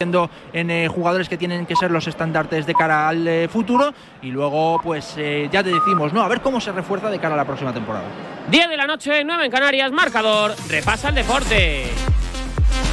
en eh, jugadores que tienen que ser los estandartes de cara al eh, futuro y luego pues eh, ya te decimos, no, a ver cómo se refuerza de cara a la próxima temporada. 10 de la noche, 9 en Canarias, marcador, repasa el deporte.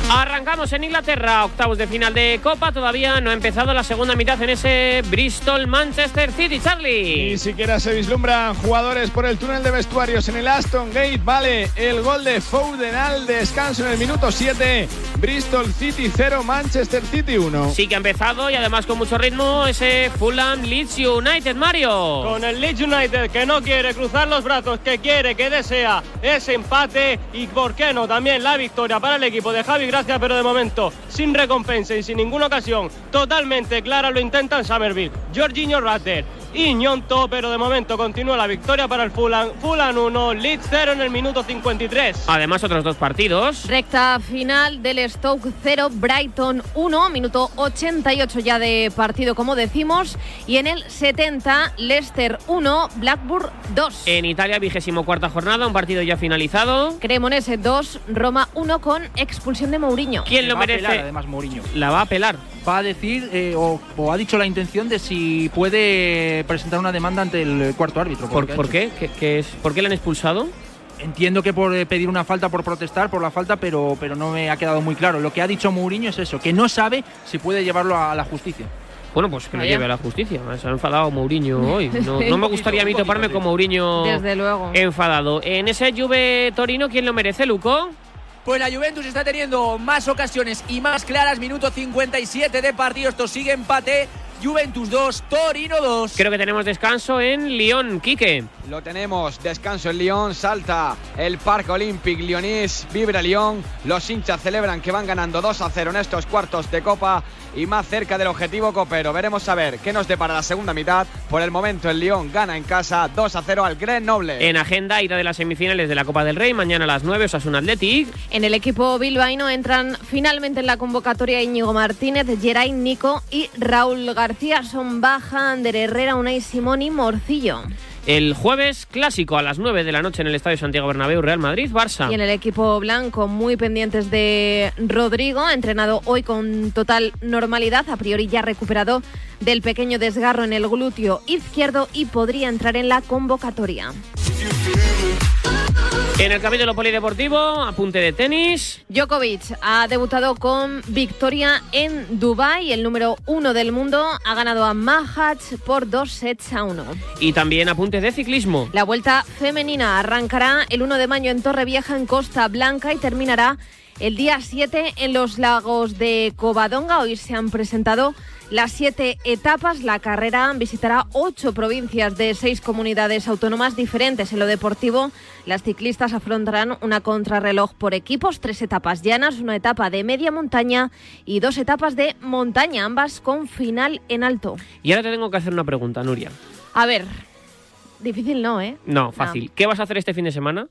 Arrancamos en Inglaterra, octavos de final de Copa. Todavía no ha empezado la segunda mitad en ese Bristol Manchester City, Charlie. Ni siquiera se vislumbran jugadores por el túnel de vestuarios en el Aston Gate. Vale, el gol de Foden al descanso en el minuto 7. Bristol City 0, Manchester City 1. Sí que ha empezado y además con mucho ritmo ese Fulham Leeds United, Mario. Con el Leeds United que no quiere cruzar los brazos, que quiere, que desea ese empate y, ¿por qué no? También la victoria para el equipo de Javi Pero de momento sin recompensa y sin ninguna ocasión totalmente clara lo intentan Summerville, Jorginho Ratter y Ñonto, pero de momento continúa la victoria para el Fulham. Fulham 1, Leeds 0 en el minuto 53. Además otros dos partidos. Recta final del Stoke 0, Brighton 1, minuto 88 ya de partido como decimos. Y en el 70, Leicester 1, Blackburn 2. En Italia, vigésimo cuarta jornada, un partido ya finalizado. Cremonese 2, Roma 1 con expulsión de Mourinho. ¿Quién lo Va a merece? además Mourinho. La va a apelar. Va a decir eh, o, o ha dicho la intención de si puede presentar una demanda ante el cuarto árbitro. ¿Por, qué? ¿Qué- qué es? ¿Por qué le han expulsado? Entiendo que por eh, pedir una falta, por protestar por la falta, pero, pero no me ha quedado muy claro. Lo que ha dicho Mourinho es eso, que no sabe si puede llevarlo a la justicia. Bueno, pues que lo lleve a la justicia. Se ha enfadado Mourinho hoy. No, no me gustaría a mí toparme con Mourinho Desde luego. enfadado. En ese Juve Torino, ¿quién lo merece, Luco? Pues la Juventus está teniendo más ocasiones y más claras. Minuto 57 de partido. Esto sigue empate. Juventus 2, Torino 2. Creo que tenemos descanso en Lyon, Quique. Lo tenemos, descanso en Lyon, salta el Parque Olympique Lyonnais, vibra Lyon, los hinchas celebran que van ganando 2 a 0 en estos cuartos de Copa y más cerca del objetivo copero. Veremos a ver qué nos depara la segunda mitad. Por el momento el Lyon gana en casa 2 a 0 al Grenoble. En agenda, ida de las semifinales de la Copa del Rey, mañana a las 9, Osasuna Athletic. En el equipo bilbaíno entran finalmente en la convocatoria Íñigo Martínez, Geray Nico y Raúl García. Son baja Ander Herrera, Unai Simón y Morcillo. El jueves, clásico a las 9 de la noche en el Estadio Santiago Bernabéu, Real Madrid, Barça. Y en el equipo blanco, muy pendientes de Rodrigo, entrenado hoy con total normalidad, a priori ya recuperado del pequeño desgarro en el glúteo izquierdo y podría entrar en la convocatoria. En el capítulo polideportivo, apunte de tenis. Djokovic ha debutado con victoria en Dubái. El número uno del mundo ha ganado a Mahach por dos sets a uno. Y también apunte de ciclismo. La vuelta femenina arrancará el 1 de mayo en Torrevieja, en Costa Blanca, y terminará el día 7 en los lagos de Covadonga. Hoy se han presentado las siete etapas. La carrera visitará ocho provincias de seis comunidades autónomas diferentes. En lo deportivo, las ciclistas afrontarán una contrarreloj por equipos, tres etapas llanas, una etapa de media montaña y dos etapas de montaña, ambas con final en alto. Y ahora te tengo que hacer una pregunta, Nuria. A ver, difícil no, ¿eh? No, fácil. ¿Qué vas a hacer este fin de semana?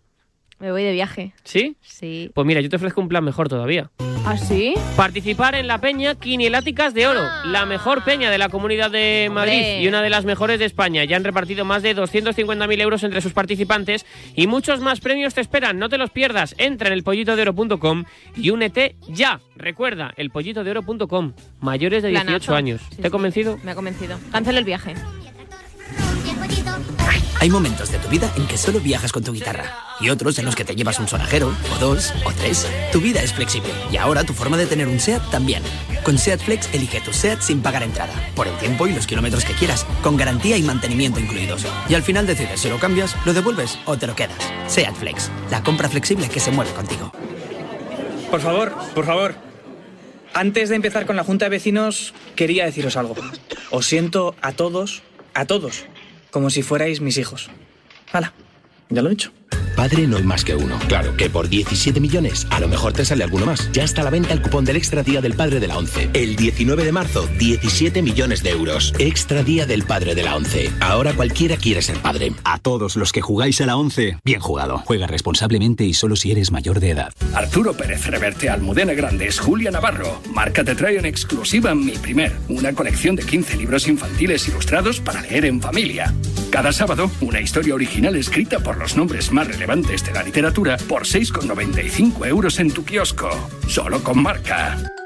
Me voy de viaje. ¿Sí? Sí. Pues mira, yo te ofrezco un plan mejor todavía. ¿Ah, sí? Participar en la peña Quinieláticas de Oro, la mejor peña de la Comunidad de Madrid Hombre. y una de las mejores de España. Ya han repartido más de 250.000 euros entre sus participantes y muchos más premios te esperan. No te los pierdas. Entra en elpollitodeoro.com y únete ya. Recuerda, elpollitodeoro.com. Mayores de 18 Planazo. años. Sí, ¿Te he convencido? Me ha convencido. Cancelo el viaje. Hay momentos de tu vida en que solo viajas con tu guitarra y otros en los que te llevas un sonajero, o dos, o tres. Tu vida es flexible y ahora tu forma de tener un SEAT también. Con SEAT Flex elige tu SEAT sin pagar entrada, por el tiempo y los kilómetros que quieras, con garantía y mantenimiento incluidos. Y al final decides si lo cambias, lo devuelves o te lo quedas. SEAT Flex, la compra flexible que se mueve contigo. Por favor, por favor. Antes de empezar con la Junta de Vecinos, quería deciros algo. Os siento a todos, a todos, como si fuerais mis hijos. Hala, ya lo he dicho. Padre no hay más que uno. Claro que por 17 millones a lo mejor te sale alguno más. Ya está a la venta el cupón del Extra Día del Padre de la ONCE. El 19 de marzo, 17 millones de euros. Extra Día del Padre de la ONCE. Ahora cualquiera quiere ser padre. A todos los que jugáis a la 11, bien jugado. Juega responsablemente y solo si eres mayor de edad. Arturo Pérez Reverte, Almudena Grandes, Julia Navarro. Marca te trae en exclusiva Mi Primer, una colección de 15 libros infantiles ilustrados para leer en familia. Cada sábado, una historia original escrita por los nombres más relevantes de la literatura por 6,95 euros en tu kiosco. Solo con marca.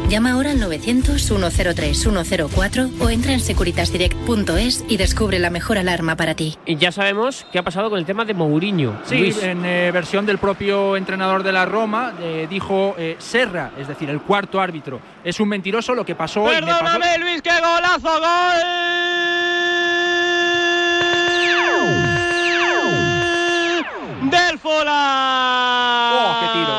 Llama ahora al 900-103-104 o entra en securitasdirect.es y descubre la mejor alarma para ti. Y ya sabemos qué ha pasado con el tema de Mourinho. Sí, Luis. en eh, versión del propio entrenador de la Roma, eh, dijo eh, Serra, es decir, el cuarto árbitro. Es un mentiroso lo que pasó hoy. me pasó- Perdóname, Luis, qué golazo, gol del Fulham. Oh, qué tiro.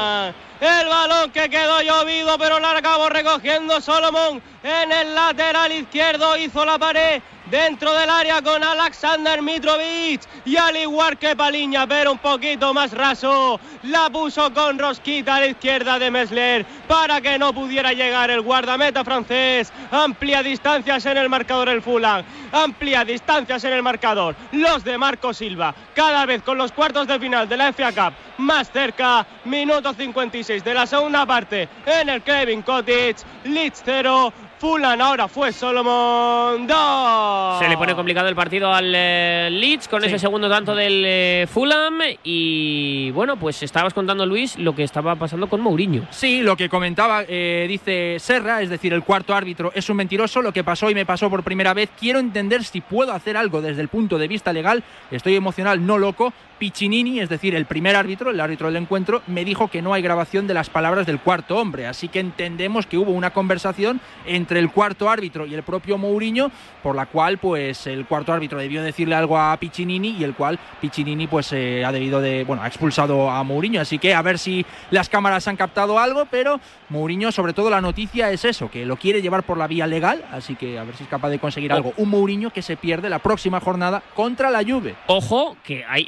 El balón que quedó llovido, pero la acabó recogiendo Solomon en el lateral izquierdo. Hizo la pared dentro del área con Alexander Mitrovic. Y al igual que Paliña, pero un poquito más raso, la puso con rosquita a la izquierda de Mesler para que no pudiera llegar el guardameta francés. Amplia distancias en el marcador el Fulham. Amplia distancias en el marcador. Los de Marco Silva, cada vez con los cuartos de final de la FA Cup más cerca. Minuto 56 de la segunda parte en el Kevin Cottage. Leeds 0. Fulham ahora fue Solomon 2. Se le pone complicado el partido al eh, Leeds con ese segundo tanto del eh, Fulham. Y bueno, pues estabas contando, Luis, lo que estaba pasando con Mourinho. Sí, lo que comentaba, eh, dice Serra, es decir, el cuarto árbitro es un mentiroso. Lo que pasó y me pasó por primera vez. Quiero entender si puedo hacer algo desde el punto de vista legal. Estoy emocional, no loco. Piccinini, es decir, el primer árbitro, el árbitro del encuentro, me dijo que no hay grabación de las palabras del cuarto hombre. Así que entendemos que hubo una conversación entre el cuarto árbitro y el propio Mourinho, por la cual, pues, el cuarto árbitro debió decirle algo a Piccinini y el cual Piccinini, pues, eh, ha debido de, bueno, ha expulsado a Mourinho. Así que a ver si las cámaras han captado algo, pero Mourinho, sobre todo la noticia es eso, que lo quiere llevar por la vía legal, así que a ver si es capaz de conseguir Oh. algo. Un Mourinho que se pierde la próxima jornada contra la Juve. Ojo, que hay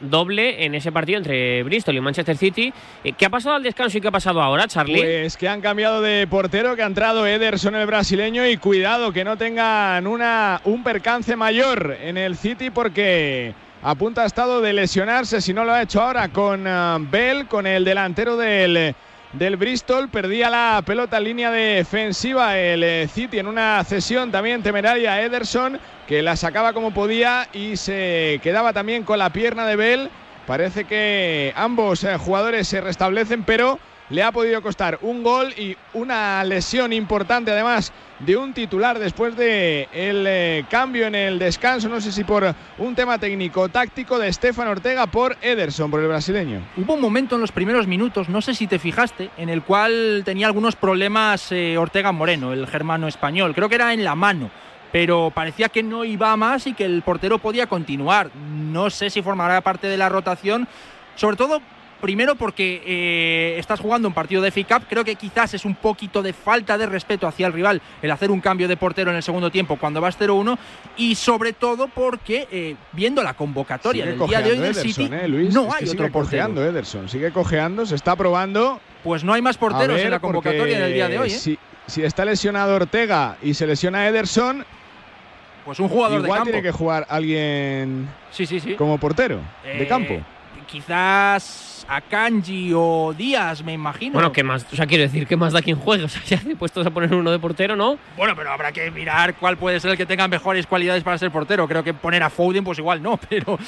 doble en ese partido entre Bristol y Manchester City. Eh, ¿Qué ha pasado al descanso y qué ha pasado ahora, Charlie? Pues que han cambiado de portero, que ha entrado Ederson el brasileño y cuidado que no tengan una, un percance mayor en el City porque a punto ha estado de lesionarse, si no lo ha hecho ahora con ah, Bell, con el delantero del, del Bristol, perdía la pelota en línea defensiva el eh, City en una cesión también temeraria a Ederson, que la sacaba como podía y se quedaba también con la pierna de Bell. Parece que ambos eh, jugadores se restablecen, pero le ha podido costar un gol y una lesión importante además de un titular después de el eh, cambio en el descanso, no sé si por un tema técnico táctico de Stefan Ortega por Ederson, por el brasileño. Hubo un momento en los primeros minutos, no sé si te fijaste, en el cual tenía algunos problemas eh, Ortega Moreno, el germano español. Creo que era en la mano, pero parecía que no iba más y que el portero podía continuar. No sé si formará parte de la rotación, sobre todo. Primero porque eh, estás jugando un partido de FA Cup, creo que quizás es un poquito de falta de respeto hacia el rival el hacer un cambio de portero en el segundo tiempo cuando vas 0-1 y sobre todo porque eh, viendo la convocatoria Sigue del día de hoy del Ederson, City eh, Luis. no hay sigue otro portero. cojeando Ederson, sigue cojeando, se está probando. Pues no hay más porteros ver, en la convocatoria en el día de hoy. ¿eh? Si, si está lesionado Ortega y se lesiona Ederson, Pues un jugador de igual campo. tiene que jugar alguien Sí, sí, sí. como portero de campo. Quizás a Kanji o Díaz, me imagino. Bueno, ¿qué más? O sea, quiero decir, ¿qué más da quien juegue? O sea, ya puestos a poner uno de portero, ¿no? Bueno, pero habrá que mirar cuál puede ser el que tenga mejores cualidades para ser portero. Creo que poner a Foden, pues igual no, pero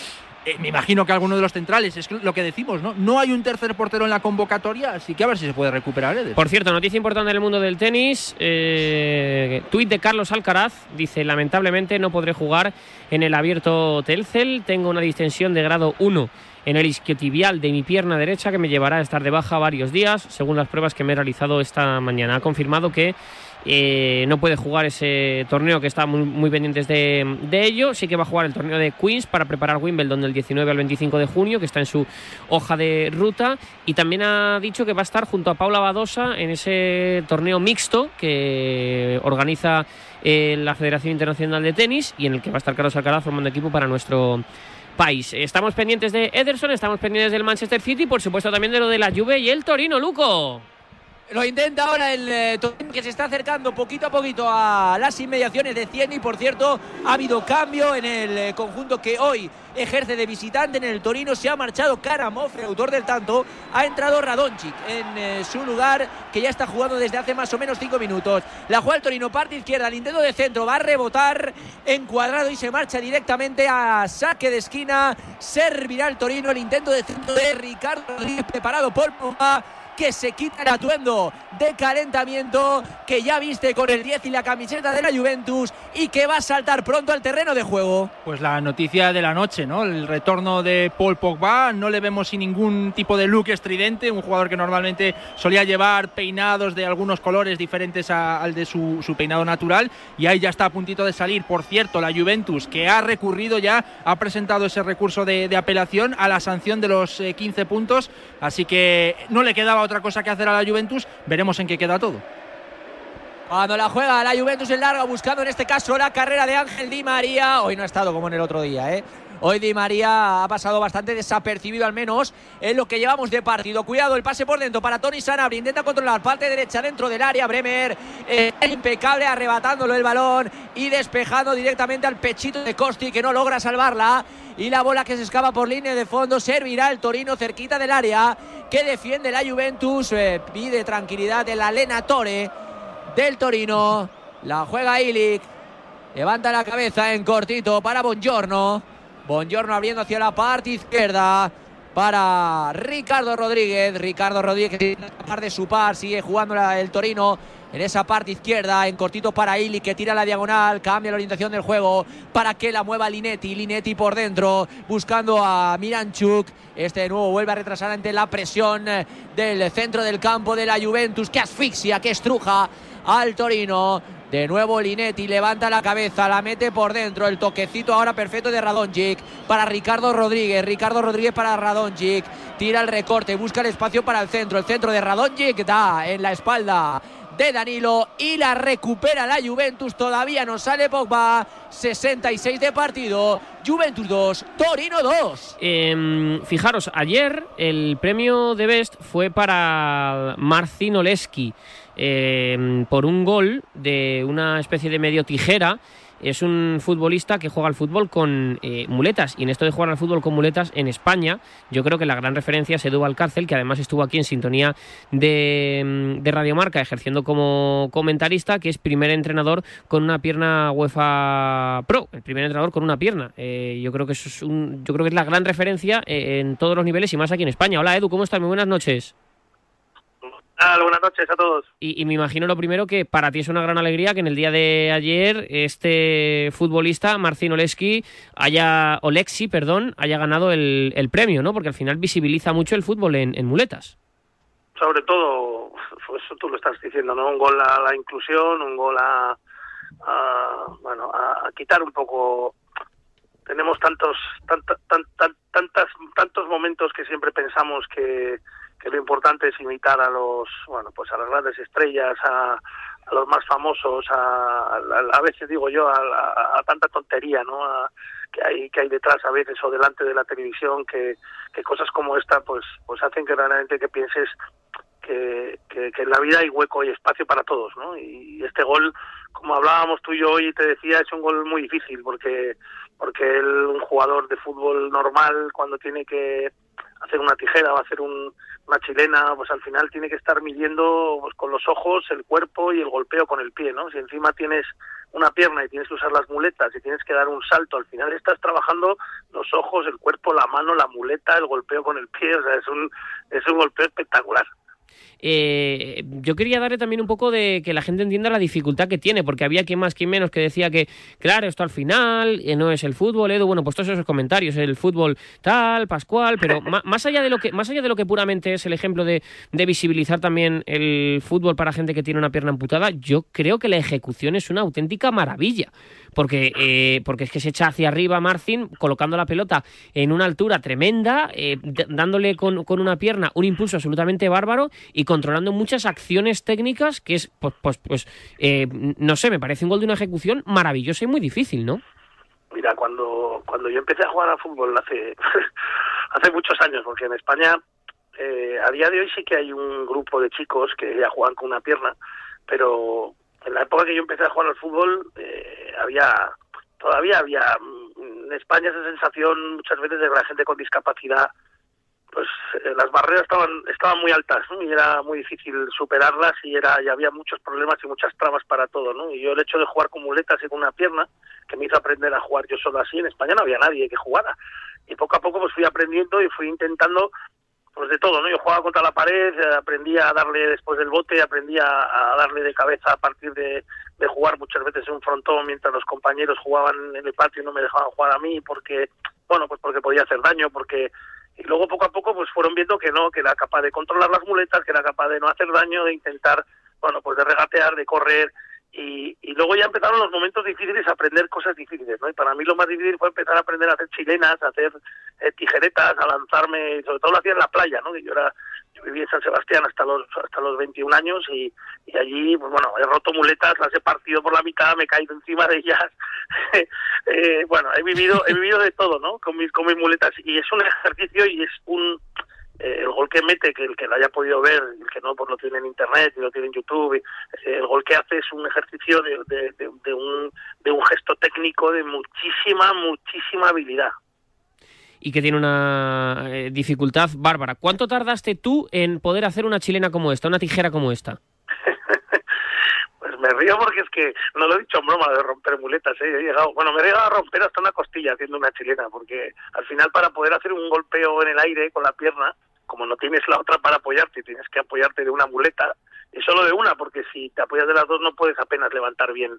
eh, me imagino que alguno de los centrales, es lo que decimos, ¿no? No hay un tercer portero en la convocatoria, así que a ver si se puede recuperar. Por cierto, noticia importante en el mundo del tenis. Eh, tuit de Carlos Alcaraz. Dice, lamentablemente no podré jugar en el abierto Telcel. Tengo una distensión de grado 1 en el isquiotibial de mi pierna derecha que me llevará a estar de baja varios días, según las pruebas que me he realizado esta mañana. Ha confirmado que eh, no puede jugar ese torneo que está muy, muy de, de ello. Sí que va a jugar el torneo de Queens para preparar Wimbledon del 19 al 25 de junio, que está en su hoja de ruta. Y también ha dicho que va a estar junto a Paula Badosa en ese torneo mixto que organiza eh, la Federación Internacional de Tenis y en el que va a estar Carlos Alcaraz formando equipo para nuestro país. Estamos pendientes de Ederson, estamos pendientes del Manchester City y por supuesto también de lo de la Juve y el Torino, Luco. Lo intenta ahora el eh, que se está acercando poquito a poquito a las inmediaciones de 100 y por cierto ha habido cambio en el eh, conjunto que hoy ejerce de visitante en el Torino. Se ha marchado Karamov, el autor del tanto. Ha entrado Radonjic en eh, su lugar que ya está jugando desde hace más o menos 5 minutos. La juega el Torino, parte izquierda, el intento de centro, va a rebotar encuadrado y se marcha directamente a saque de esquina. Servirá el Torino el intento de centro de Ricardo Rodríguez preparado por Puma que se quita el atuendo de calentamiento que ya viste con el 10 y la camiseta de la Juventus y que va a saltar pronto al terreno de juego. Pues la noticia de la noche, ¿no? El retorno de Paul Pogba, no le vemos sin ningún tipo de look estridente, un jugador que normalmente solía llevar peinados de algunos colores diferentes a, al de su, su, peinado natural y ahí ya está a puntito de salir. Por cierto, la Juventus que ha recurrido ya, ha presentado ese recurso de, de apelación a la sanción de los eh, 15 puntos, así que no le quedaba otra cosa que hacer a la Juventus. Veremos en qué queda todo. Cuando la juega la Juventus en larga, buscando en este caso la carrera de Ángel Di María. Hoy no ha estado como en el otro día, ¿eh? Hoy Di María ha pasado bastante desapercibido, al menos en lo que llevamos de partido. Cuidado, el pase por dentro para Tony Sanabria. Intenta controlar parte derecha dentro del área. Bremer, eh, impecable, arrebatándolo el balón y despejando directamente al pechito de Costi, que no logra salvarla. Y la bola que se escapa por línea de fondo servirá el Torino cerquita del área que defiende la Juventus. Eh, pide tranquilidad el Alenatore del Torino. La juega Ilic. Levanta la cabeza en cortito para Bongiorno. Bongiorno abriendo hacia la parte izquierda para Ricardo Rodríguez. Ricardo Rodríguez que escapar de su par, sigue jugando el Torino en esa parte izquierda, en cortito para Ili que tira la diagonal, cambia la orientación del juego para que la mueva Linetti. Linetti por dentro, buscando a Miranchuk. Este de nuevo vuelve a retrasar ante la presión del centro del campo de la Juventus que asfixia, que estruja al Torino. De nuevo Linetti levanta la cabeza, la mete por dentro. El toquecito ahora perfecto de Radonjic para Ricardo Rodríguez. Ricardo Rodríguez para Radonjic. Tira el recorte, busca el espacio para el centro. El centro de Radonjic da en la espalda de Danilo y la recupera la Juventus. Todavía no sale Pogba. 66 de partido. Juventus 2, Torino 2. Eh, fijaros, ayer el premio de Best fue para Marcin Oleski eh, por un gol de una especie de medio tijera. Es un futbolista que juega al fútbol con eh, muletas y en esto de jugar al fútbol con muletas en España yo creo que la gran referencia es Edu Alcárcel que además estuvo aquí en sintonía de, de Radiomarca ejerciendo como comentarista que es primer entrenador con una pierna UEFA Pro, el primer entrenador con una pierna. Eh, yo creo que es un, yo creo que es la gran referencia eh, en todos los niveles y más aquí en España. Hola Edu, ¿cómo estás? Muy buenas noches. Ah, buenas noches a todos. Y, y, me imagino lo primero que para ti es una gran alegría que en el día de ayer este futbolista, Marcin Oleski, haya, Olexi, perdón, haya ganado el, el, premio, ¿no? Porque al final visibiliza mucho el fútbol en, en, muletas. Sobre todo, pues eso tú lo estás diciendo, ¿no? Un gol a la inclusión, un gol a, a bueno, a, quitar un poco tenemos tantos tant, tant, tant, tantas, tantos momentos que siempre pensamos que que lo importante es imitar a los bueno pues a las grandes estrellas a, a los más famosos a, a, a, veces digo yo a, tanta tontería no que hay que hay detrás a veces o delante de la televisión que, que cosas como esta pues pues hacen que realmente que pienses que, que, que en la vida hay hueco y espacio para todos no y este gol como hablábamos tú y yo hoy te decía es un gol muy difícil porque porque él, un jugador de fútbol normal cuando tiene que hacer una tijera o hacer un, una chilena, pues al final tiene que estar midiendo pues, con los ojos el cuerpo y el golpeo con el pie, ¿no? Si encima tienes una pierna y tienes que usar las muletas y tienes que dar un salto, al final estás trabajando los ojos, el cuerpo, la mano, la muleta, el golpeo con el pie, o sea, es un, es un golpeo espectacular. Eh, yo quería darle también un poco de que la gente entienda la dificultad que tiene, porque había quien más, quien menos que decía que, claro, esto al final eh, no es el fútbol, Edu, bueno, pues todos esos comentarios, el fútbol tal, Pascual, pero más allá de lo que, más allá de lo que puramente es el ejemplo de, de visibilizar también el fútbol para gente que tiene una pierna amputada, yo creo que la ejecución es una auténtica maravilla porque, eh, porque es que se echa hacia arriba Marcin, colocando la pelota en una altura tremenda, eh, dándole con, con, una pierna un impulso absolutamente bárbaro y controlando muchas acciones técnicas que es, pues, pues, pues eh, no sé, me parece un gol de una ejecución maravillosa y muy difícil, ¿no? Mira, cuando, cuando yo empecé a jugar al fútbol hace, hace muchos años, porque en España eh, a día de hoy sí que hay un grupo de chicos que ya juegan con una pierna, pero en la época que yo empecé a jugar al fútbol eh, había todavía había mm, en España esa sensación muchas veces de que la gente con discapacidad pues eh, las barreras estaban estaban muy altas ¿no? y era muy difícil superarlas y era y había muchos problemas y muchas trabas para todo no y yo el hecho de jugar con muletas y con una pierna que me hizo aprender a jugar yo solo así en España no había nadie que jugara y poco a poco pues fui aprendiendo y fui intentando pues de todo, ¿no? Yo jugaba contra la pared, eh, aprendí a darle después del bote, aprendí a, darle de cabeza a partir de, de, jugar muchas veces en un frontón mientras los compañeros jugaban en el patio y no me dejaban jugar a mí porque, bueno, pues porque podía hacer daño, porque y luego poco a poco pues fueron viendo que no, que era capaz de controlar las muletas, que era capaz de no hacer daño, de intentar, bueno, pues de regatear, de correr y, y luego ya empezaron los momentos difíciles a aprender cosas difíciles, ¿no? Y para mí lo más difícil fue empezar a aprender a hacer chilenas, a hacer eh, tijeretas, a lanzarme, sobre todo lo hacía en la playa, ¿no? Yo era yo viví en San Sebastián hasta los hasta los 21 años y, y allí pues bueno he roto muletas las he partido por la mitad me he caído encima de ellas eh, bueno he vivido he vivido de todo no con mis con mis muletas y es un ejercicio y es un eh, el gol que mete, que el que lo haya podido ver, el que no, pues lo tiene en internet, y lo tiene en YouTube, eh, el gol que hace es un ejercicio de, de, de, de, un, de un gesto técnico de muchísima, muchísima habilidad. Y que tiene una eh, dificultad bárbara. ¿Cuánto tardaste tú en poder hacer una chilena como esta, una tijera como esta? pues me río porque es que no lo he dicho en broma de romper muletas, ¿eh? he llegado, bueno, me he llegado a romper hasta una costilla haciendo una chilena, porque al final para poder hacer un golpeo en el aire con la pierna, como no tienes la otra para apoyarte, tienes que apoyarte de una muleta, y solo de una, porque si te apoyas de las dos no puedes apenas levantar bien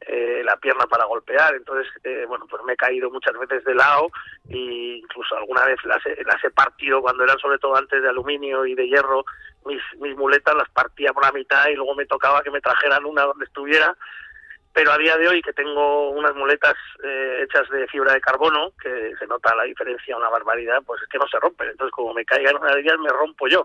eh, la pierna para golpear. Entonces, eh, bueno, pues me he caído muchas veces de lado e incluso alguna vez las he, las he partido cuando eran sobre todo antes de aluminio y de hierro. Mis, mis muletas las partía por la mitad y luego me tocaba que me trajeran una donde estuviera pero a día de hoy que tengo unas muletas eh, hechas de fibra de carbono, que se nota la diferencia una barbaridad, pues es que no se rompen. Entonces, como me caigan una de ellas, me rompo yo.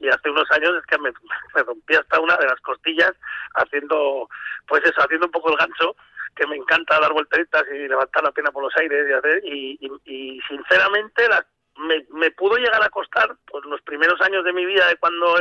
Y hace unos años es que me, rompí hasta una de las costillas haciendo, pues eso, haciendo un poco el gancho, que me encanta dar volteretas y levantar la pena por los aires y hacer, y, y sinceramente la, me, me pudo llegar a costar, pues los primeros años de mi vida de cuando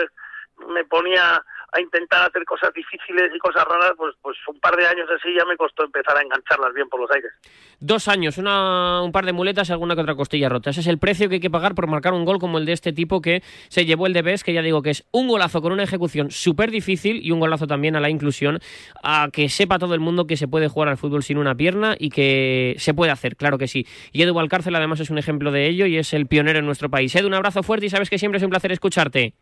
me ponía a intentar hacer cosas difíciles y cosas raras, pues, pues un par de años así ya me costó empezar a engancharlas bien por los aires. Dos años, una, un par de muletas y alguna que otra costilla rota. Ese es el precio que hay que pagar por marcar un gol como el de este tipo que se llevó el de Bes, que ya digo que es un golazo con una ejecución súper difícil y un golazo también a la inclusión, a que sepa todo el mundo que se puede jugar al fútbol sin una pierna y que se puede hacer, claro que sí. Y Edu Valcárcel además es un ejemplo de ello y es el pionero en nuestro país. Edu, un abrazo fuerte y sabes que siempre es un placer escucharte.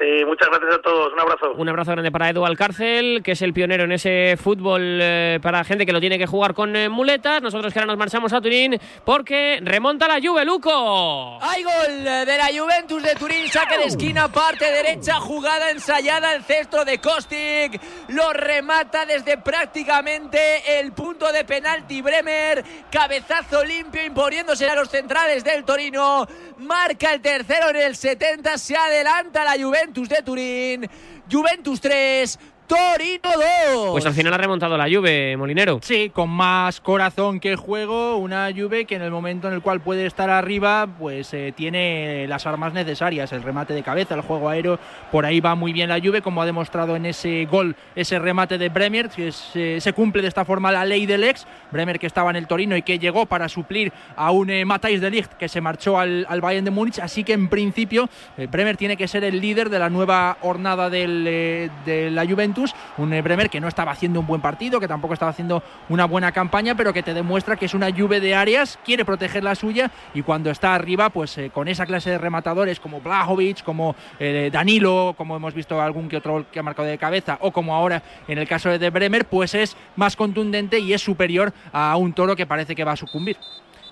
Sí, muchas gracias a todos. Un abrazo. Un abrazo grande para Edu Alcárcel, que es el pionero en ese fútbol eh, para gente que lo tiene que jugar con eh, muletas. Nosotros que ahora nos marchamos a Turín porque remonta la Juve, Luco. Hay gol de la Juventus de Turín, saque de esquina, parte derecha, jugada ensayada, el centro de Kostic. Lo remata desde prácticamente el punto de penalti Bremer. Cabezazo limpio imponiéndose a los centrales del Torino. Marca el tercero en el 70, se adelanta la Juventus. Juventus de Turín, Juventus 3, Torino 2. Pues al final ha remontado la Juve, Molinero. Sí, con más corazón que juego, una Juve que en el momento en el cual puede estar arriba, pues eh, tiene las armas necesarias, el remate de cabeza, el juego aéreo, por ahí va muy bien la Juve, como ha demostrado en ese gol, ese remate de Bremer, que se, se cumple de esta forma la ley del ex, Bremer que estaba en el Torino y que llegó para suplir a un eh, Matthijs de Ligt que se marchó al, al, Bayern de Múnich, así que en principio eh, Bremer tiene que ser el líder de la nueva jornada del, eh, de la Juventus un Bremer que no estaba haciendo un buen partido, que tampoco estaba haciendo una buena campaña, pero que te demuestra que es una lluvia de áreas, quiere proteger la suya y cuando está arriba, pues eh, con esa clase de rematadores como Blajovic, como eh, Danilo, como hemos visto algún que otro que ha marcado de cabeza, o como ahora en el caso de Bremer, pues es más contundente y es superior a un toro que parece que va a sucumbir.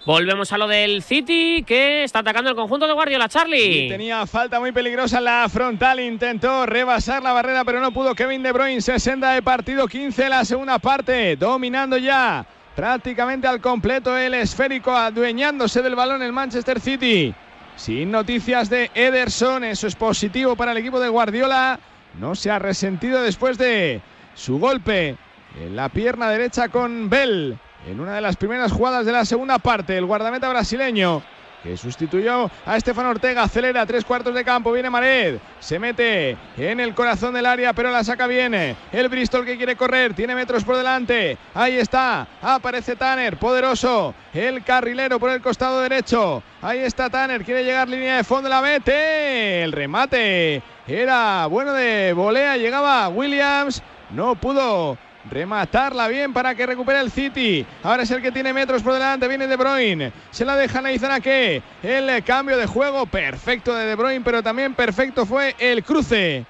Volvemos a lo del City, que está atacando el conjunto de Guardiola, Charlie. Y tenía falta muy peligrosa en la frontal, intentó rebasar la barrera, pero no pudo. Kevin De Bruyne, 60 de partido, 15 la segunda parte, dominando ya prácticamente al completo el esférico, adueñándose del balón el Manchester City. Sin noticias de Ederson, eso es positivo para el equipo de Guardiola. No se ha resentido después de su golpe en la pierna derecha con Bell en una de las primeras jugadas de la segunda parte. El guardameta brasileño que sustituyó a Estefan Ortega. Acelera tres cuartos de campo. Viene Mared. Se mete en el corazón del área, pero la saca bien. El Bristol que quiere correr. Tiene metros por delante. Ahí está. Aparece Tanner. Poderoso. El carrilero por el costado derecho. Ahí está Tanner. Quiere llegar línea de fondo. La mete. El remate era bueno de volea. Llegaba Williams. No pudo rematarla bien para que recupere el City. Ahora es el que tiene metros por delante, viene De Bruyne. Se la deja a que El cambio de juego perfecto de De Bruyne, pero también perfecto fue el cruce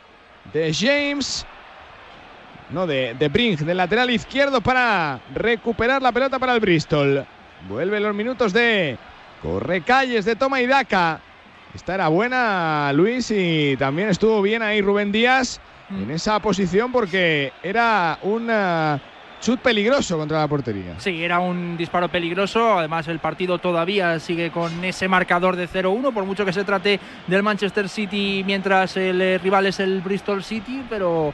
de James. No, de, de Brink, del lateral izquierdo para recuperar la pelota para el Bristol. Vuelve los minutos de corre calles de toma y daca. Esta era buena, Luis, y también estuvo bien ahí Rubén Díaz en esa posición porque era un uh, chut peligroso contra la portería. Sí, era un disparo peligroso. Además, el partido todavía sigue con ese marcador de 0-1, por mucho que se trate del Manchester City mientras el eh, rival es el Bristol City, pero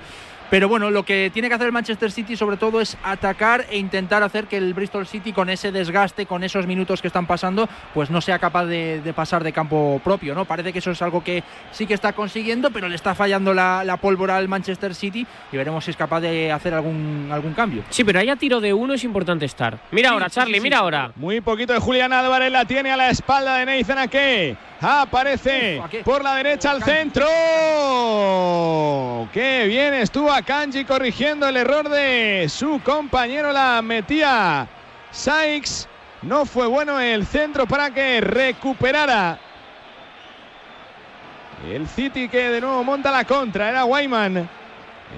pero bueno, lo que tiene que hacer el Manchester City sobre todo es atacar e intentar hacer que el Bristol City con ese desgaste, con esos minutos que están pasando, pues no sea capaz de, pasar de campo propio, ¿no? Parece que eso es algo que sí que está consiguiendo, pero le está fallando la, pólvora al Manchester City y veremos si es capaz de hacer algún, algún cambio. Sí, pero ahí a tiro de uno es importante estar. Mira ahora, Charlie, mira ahora. Muy poquito de Julián Álvarez, la tiene a la espalda de Nathan Ake. Aparece por la derecha al centro. Qué bien estuvo Akanji corrigiendo el error de su compañero. La metía Sykes. No fue bueno el centro para que recuperara. El City que de nuevo monta la contra. Era Wyman.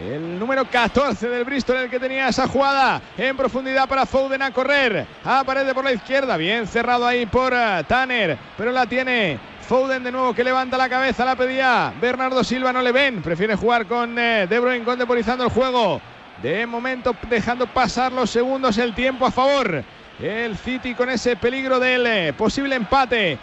El número 14 del Bristol, el que tenía esa jugada en profundidad para Foden a correr. Aparece por la izquierda, bien cerrado ahí por eh, Tanner, pero la tiene Foden de nuevo que levanta la cabeza, la pedía Bernardo Silva, no le ven, prefiere jugar con eh, De Bruyne contemporizando el juego. De momento dejando pasar los segundos, el tiempo a favor. El City con ese peligro del eh, posible empate.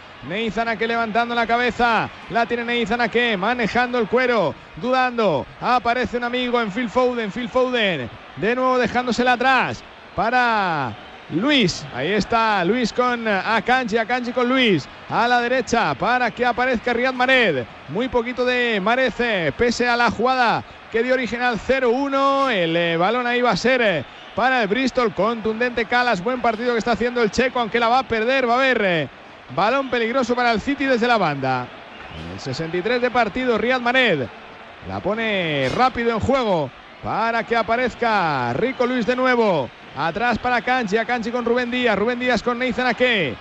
que levantando la cabeza. La tiene que manejando el cuero. Dudando. Aparece un amigo en Phil Foden. Phil Foden. De nuevo dejándosela atrás. Para Luis. Ahí está Luis con Akanji, Akanji con Luis. A la derecha para que aparezca Riyad Mared. Muy poquito de Marece, pese a la jugada que dio origen al 0-1. El eh, balón ahí va a ser eh, para el Bristol. Contundente Calas. Buen partido que está haciendo el checo, aunque la va a perder. Va a haber eh, balón peligroso para el City desde la banda. el 63 de partido, Riyad Mared. La pone rápido en juego para que aparezca Rico Luis de nuevo. Atrás para Kanji, a Kanji con Rubén Díaz, Rubén Díaz con Nathan Ake.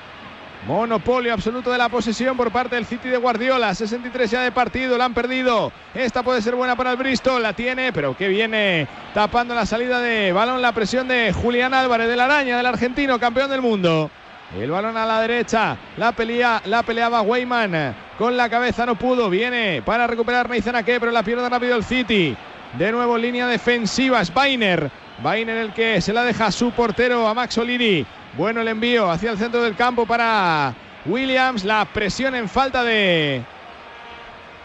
Monopolio absoluto de la posesión por parte del City de Guardiola. 63 ya de partido, la han perdido. Esta puede ser buena para el Bristol, la tiene, pero que viene tapando la salida de balón, la presión de Julián Álvarez de la araña, del argentino, campeón del mundo. El balón a la derecha, la pelea, la peleaba Weyman. Con la cabeza no pudo, viene para recuperar Nathan Ake, pero la pierde rápido el City. De nuevo línea defensiva, Spiner en el que se la deja su portero a Max Olini. Bueno el envío hacia el centro del campo para Williams. La presión en falta de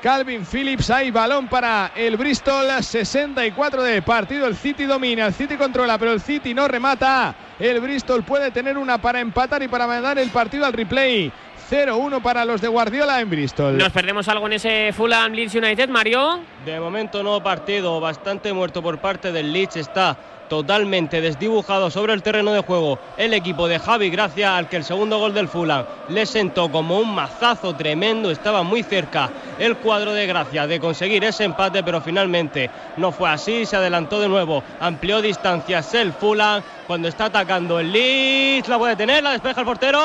Calvin Phillips. Hay balón para el Bristol. 64 de partido. El City domina. El City controla, pero el City no remata. El Bristol puede tener una para empatar y para mandar el partido al replay. 0-1 para los de Guardiola en Bristol. ¿Nos perdemos algo en ese Fulham Leeds United, Mario? De momento no partido, bastante muerto por parte del Leeds está totalmente desdibujado sobre el terreno de juego el equipo de Javi Gracia, al que el segundo gol del Fulham le sentó como un mazazo tremendo. Estaba muy cerca el cuadro de Gracia de conseguir ese empate, pero finalmente no fue así. Se adelantó de nuevo, amplió distancias el Fulham cuando está atacando el Leeds. La puede tener, la despeja el portero.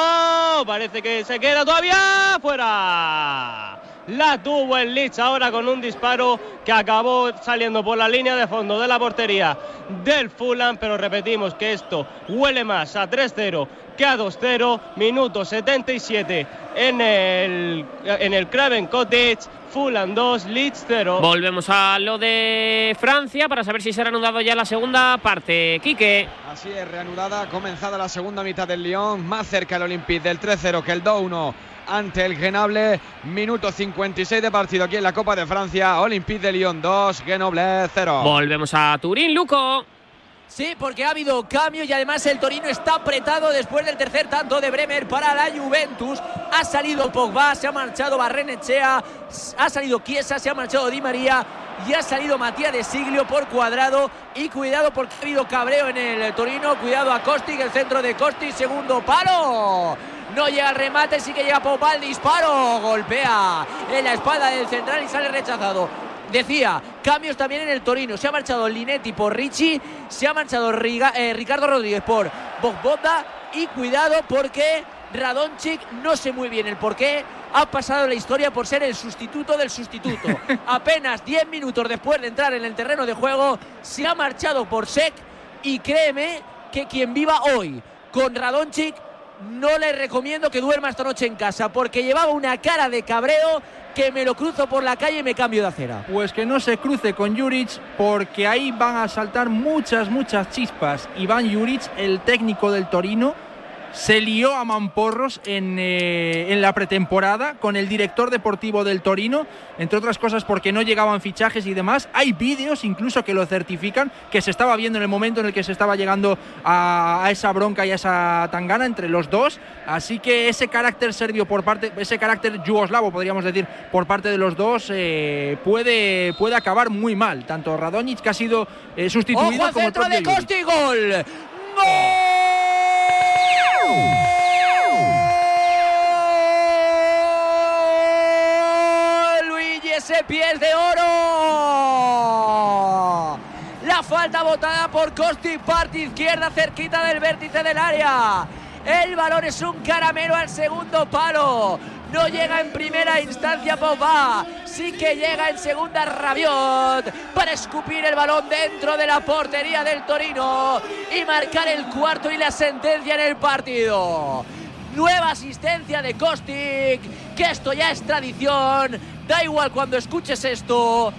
Parece que se queda todavía fuera. La tuvo el Leeds ahora con un disparo que acabó saliendo por la línea de fondo de la portería del Fulham, pero repetimos que esto huele más a 3-0 que a 2-0, minuto 77 en el, en el Craven Cottage. Fulham 2, Leeds 0. Volvemos a lo de Francia para saber si se ha reanudado ya la segunda parte. Quique. Así es, reanudada, comenzada la segunda mitad del Lyon, más cerca el Olympique del 3-0 que el 2-1 ante el Grenoble. Minuto 56 de partido aquí en la Copa de Francia. Olympique de Lyon 2, Grenoble 0. Volvemos a Turín, Luco. Sí, porque ha habido cambio y además el Torino está apretado después del tercer tanto de Bremer para la Juventus. Ha salido Pogba, se ha marchado Barrenechea, ha salido Chiesa, se ha marchado Di María y ha salido Matías de Siglio por cuadrado. Y cuidado porque ha habido cabreo en el Torino. Cuidado a Kostic, el centro de Kostic, segundo palo. No llega remate, sí que llega Pogba el disparo. Golpea en la espalda del central y sale rechazado. Decía, cambios también en el Torino. Se ha marchado Linetti por Ricci, se ha marchado Riga- eh, Ricardo Rodríguez por Bogboda y cuidado porque Radonchik no sé muy bien el por qué ha pasado la historia por ser el sustituto del sustituto. Apenas 10 minutos después de entrar en el terreno de juego, se ha marchado por Sek y créeme que quien viva hoy con Radonchik no le recomiendo que duerma esta noche en casa porque llevaba una cara de cabreo que me lo cruzo por la calle y me cambio de acera. Pues que no se cruce con Juric porque ahí van a saltar muchas, muchas chispas. Iván Juric, el técnico del Torino, se lió a mamporros en, eh, en la pretemporada con el director deportivo del Torino, entre otras cosas porque no llegaban fichajes y demás. Hay vídeos incluso que lo certifican, que se estaba viendo en el momento en el que se estaba llegando a, a esa bronca y a esa tangana entre los dos. Así que ese carácter serbio por parte, ese carácter yugoslavo, podríamos decir, por parte de los dos, eh, puede, puede acabar muy mal. Tanto Radonjic, que ha sido eh, sustituido, ¡Ojo como el propio de. Costi! ¡Gol! ¡Gol! Ese pie es de oro. La falta botada por Costi, parte izquierda, cerquita del vértice del área. El balón es un caramelo al segundo palo. No llega en primera instancia Pogba. Sí que llega en segunda Rabiot para escupir el balón dentro de la portería del Torino y marcar el cuarto y la sentencia en el partido. Nueva asistencia de Kostic, que esto ya es tradición. Da igual cuando escuches esto.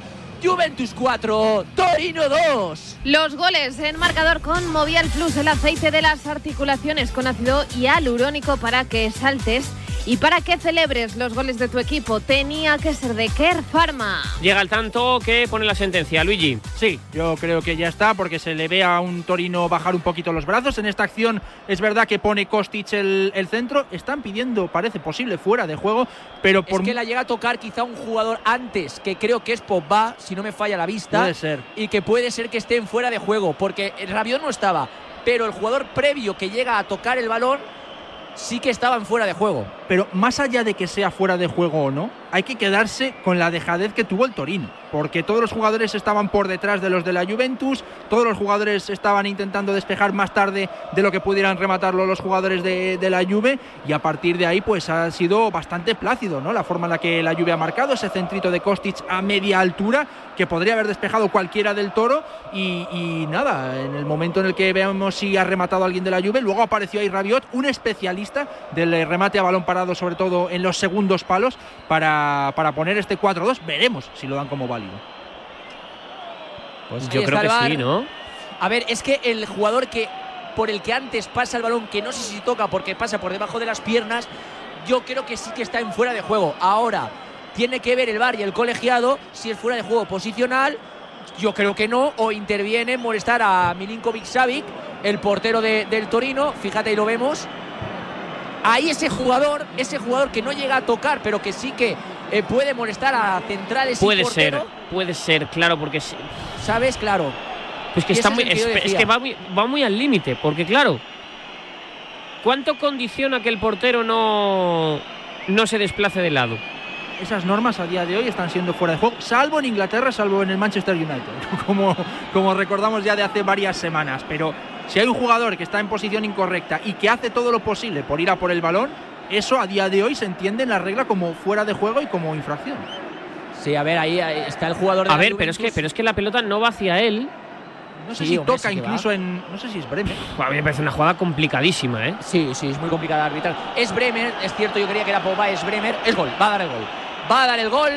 Juventus 4, Torino 2. Los goles en marcador con Movial Plus, el aceite de las articulaciones con ácido hialurónico para que saltes y para que celebres los goles de tu equipo. Tenía que ser de Care Pharma. Llega el tanto que pone la sentencia, Luigi. Sí, yo creo que ya está, porque se le ve a un Torino bajar un poquito los brazos. En esta acción es verdad que pone Kostic el, el centro. Están pidiendo, parece posible, fuera de juego, pero por Es que la llega a tocar quizá un jugador antes, que creo que es Pogba, si no me falla la vista. Puede ser. Y que puede ser que estén fuera de juego, porque el Rabiot no estaba. Pero el jugador previo que llega a tocar el balón sí que estaban fuera de juego. Pero más allá de que sea fuera de juego o no, hay que quedarse con la dejadez que tuvo el Torino. Porque todos los jugadores estaban por detrás de los de la Juventus, todos los jugadores estaban intentando despejar más tarde de lo que pudieran rematarlo los jugadores de, de la Juve. Y a partir de ahí, pues ha sido bastante plácido, ¿no? La forma en la que la Juve ha marcado, ese centrito de Kostic a media altura, que podría haber despejado cualquiera del toro. Y, y nada, en el momento en el que veamos si ha rematado alguien de la Juve, luego apareció ahí Rabiot, un especialista del remate a balón parado, sobre todo en los segundos palos, para, para poner este 4-2. Veremos si lo dan como válido. Pues Yo creo que sí, ¿no? A ver, es que el jugador que por el que antes pasa el balón, que no sé si toca porque pasa por debajo de las piernas, yo creo que sí que está en fuera de juego. Ahora, tiene que ver el VAR y el colegiado si es fuera de juego posicional. Yo creo que no, o interviene en molestar a Milinkovic Savic, el portero de- del Torino. Fíjate, y lo vemos. Ahí ese jugador, ese jugador que no llega a tocar, pero que sí que eh, puede molestar a centrales y Puede ser, puede ser, claro, porque sí. ¿sabes? Claro. Pues que Y está ese muy, es que es, que va muy, va muy al límite, porque claro, ¿cuánto condiciona que el portero no, no se desplace de lado? Esas normas a día de hoy están siendo fuera de juego, salvo en Inglaterra, salvo en el Manchester United, como, como recordamos ya de hace varias semanas. Pero si hay un jugador que está en posición incorrecta y que hace todo lo posible por ir a por el balón, eso a día de hoy se entiende en la regla como fuera de juego y como infracción. Sí, a ver, ahí, está el jugador de A la ver, pero es que, pero es que la pelota no va hacia él. No sé Sí, si hombre, toca sí incluso en. No sé si es Bremer. A mí me parece una jugada complicadísima, ¿eh? Sí, sí, es muy complicada de arbitrar. Es Bremer, es cierto, yo creía que era Pogba, es Bremer. Es gol, va a dar el gol. Va a dar el gol.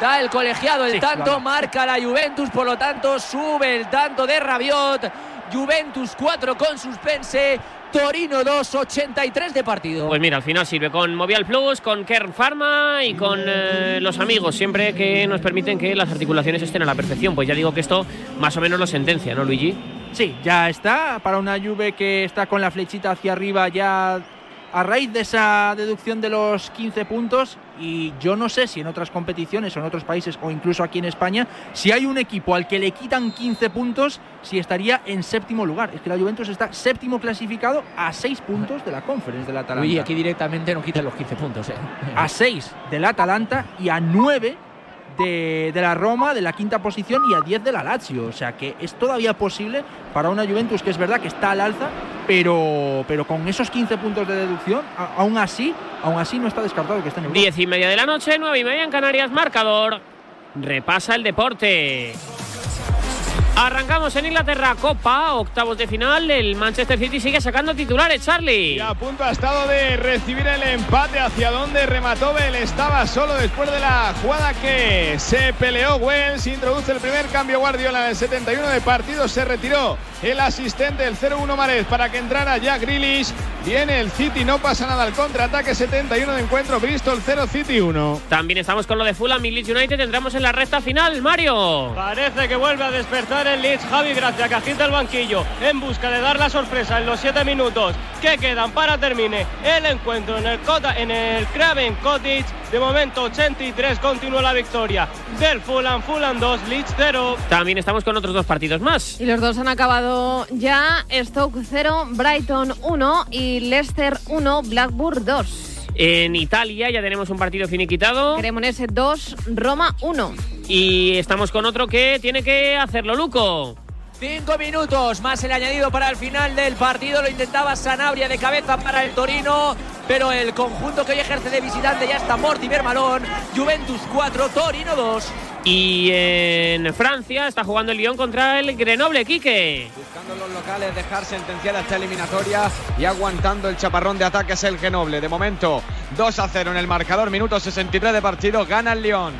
Da el colegiado el Sí, tanto, claro. marca la Juventus, por lo tanto sube el tanto de Rabiot. Juventus 4 con suspense. Torino 2, 83 de partido. Pues mira, al final sirve con Movial Plus, con Kern Pharma y con eh, los amigos, siempre que nos permiten que las articulaciones estén a la perfección. Pues ya digo que esto más o menos lo sentencia, ¿no, Luigi? Sí, ya está. Para una Juve que está con la flechita hacia arriba, ya a raíz de esa deducción de los 15 puntos y yo no sé si en otras competiciones o en otros países o incluso aquí en España, si hay un equipo al que le quitan 15 puntos, si estaría en séptimo lugar. Es que la Juventus está séptimo clasificado a 6 puntos de la Conference del Atalanta. Uy, aquí directamente no quitan los 15 puntos. ¿eh? A 6 del Atalanta y a 9 de, de, la Roma, de la quinta posición, y a 10 de la Lazio. O sea que es todavía posible para una Juventus que es verdad que está al alza, pero, pero con esos 15 puntos de deducción, a, aún así, aún así no está descartado que esté en Europa. 10 y media de la noche, 9 y media en Canarias, marcador. Repasa el deporte. Arrancamos en Inglaterra, Copa, octavos de final. El Manchester City sigue sacando titulares, Charlie. Y a punto ha estado de recibir el empate. Hacia donde remató Bell. Estaba solo después de la jugada que se peleó Wells. Introduce el primer cambio Guardiola en el 71 de partido. Se retiró el asistente, el 0-1 Mares, para que entrara Jack Grealish. Viene el City, no pasa nada al contraataque. 71 de encuentro, Bristol 0, City 1. También estamos con lo de Fulham y Leeds United. Entramos en la recta final, Mario. Parece que vuelve a despertar el Leeds. Javi Gracia, que agita el banquillo en busca de dar la sorpresa en los 7 minutos que quedan para termine el encuentro en el, Cota, en el Craven Cottage. De momento 83 continúa la victoria del Fulham, Fulham 2, Leeds 0. También estamos con otros dos partidos más. Y los dos han acabado ya. Stoke 0, Brighton 1 y Leicester 1, Blackburn 2. En Italia ya tenemos un partido finiquitado. Cremonese 2, Roma 1. Y estamos con otro que tiene que hacerlo, Luco. Cinco minutos más el añadido para el final del partido. Lo intentaba Sanabria de cabeza para el Torino. Pero el conjunto que hoy ejerce de visitante ya está Mortimer Malón. Juventus 4, Torino 2. Y en Francia está jugando el Lyon contra el Grenoble, Quique. Buscando los locales dejar sentenciada esta eliminatoria y aguantando el chaparrón de ataques el Grenoble. De momento 2 a 0 en el marcador, minuto 63 de partido, gana el Lyon.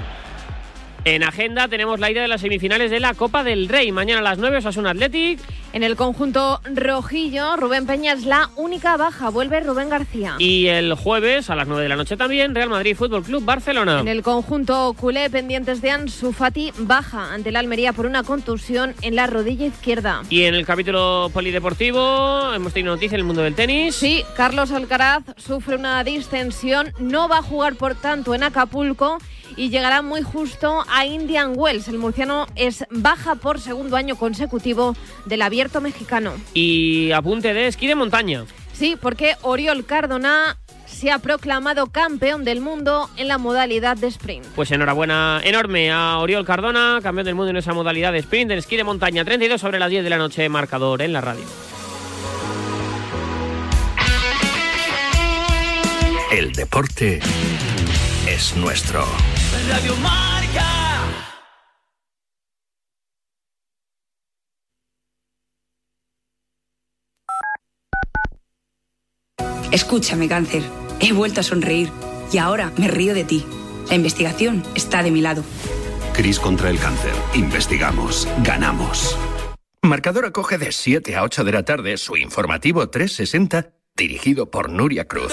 En agenda tenemos la ida de las semifinales de la Copa del Rey. Mañana a las 9 Osasuna Athletic. En el conjunto rojillo, Rubén Peña es la única baja. Vuelve Rubén García. Y el jueves a las 9 de la noche también Real Madrid Fútbol Club Barcelona. En el conjunto culé, pendientes de Ansu Fati, baja ante la Almería por una contusión en la rodilla izquierda. Y en el capítulo polideportivo hemos tenido noticia en el mundo del tenis. Sí, Carlos Alcaraz sufre una distensión. No va a jugar, por tanto, en Acapulco y llegará muy justo a Indian Wells. El murciano es baja por segundo año consecutivo del abierto mexicano. Y apunte de esquí de montaña. Sí, porque Oriol Cardona se ha proclamado campeón del mundo en la modalidad de sprint. Pues enhorabuena enorme a Oriol Cardona, campeón del mundo en esa modalidad de sprint, en esquí de montaña, 32 sobre las 10 de la noche, marcador en la radio. El deporte es nuestro. Radio Marca. Escúchame, cáncer. He vuelto a sonreír y ahora me río de ti. La investigación está de mi lado. Cris contra el cáncer. Investigamos. Ganamos. Marcador acoge de 7 a 8 de la tarde su informativo 360 dirigido por Nuria Cruz.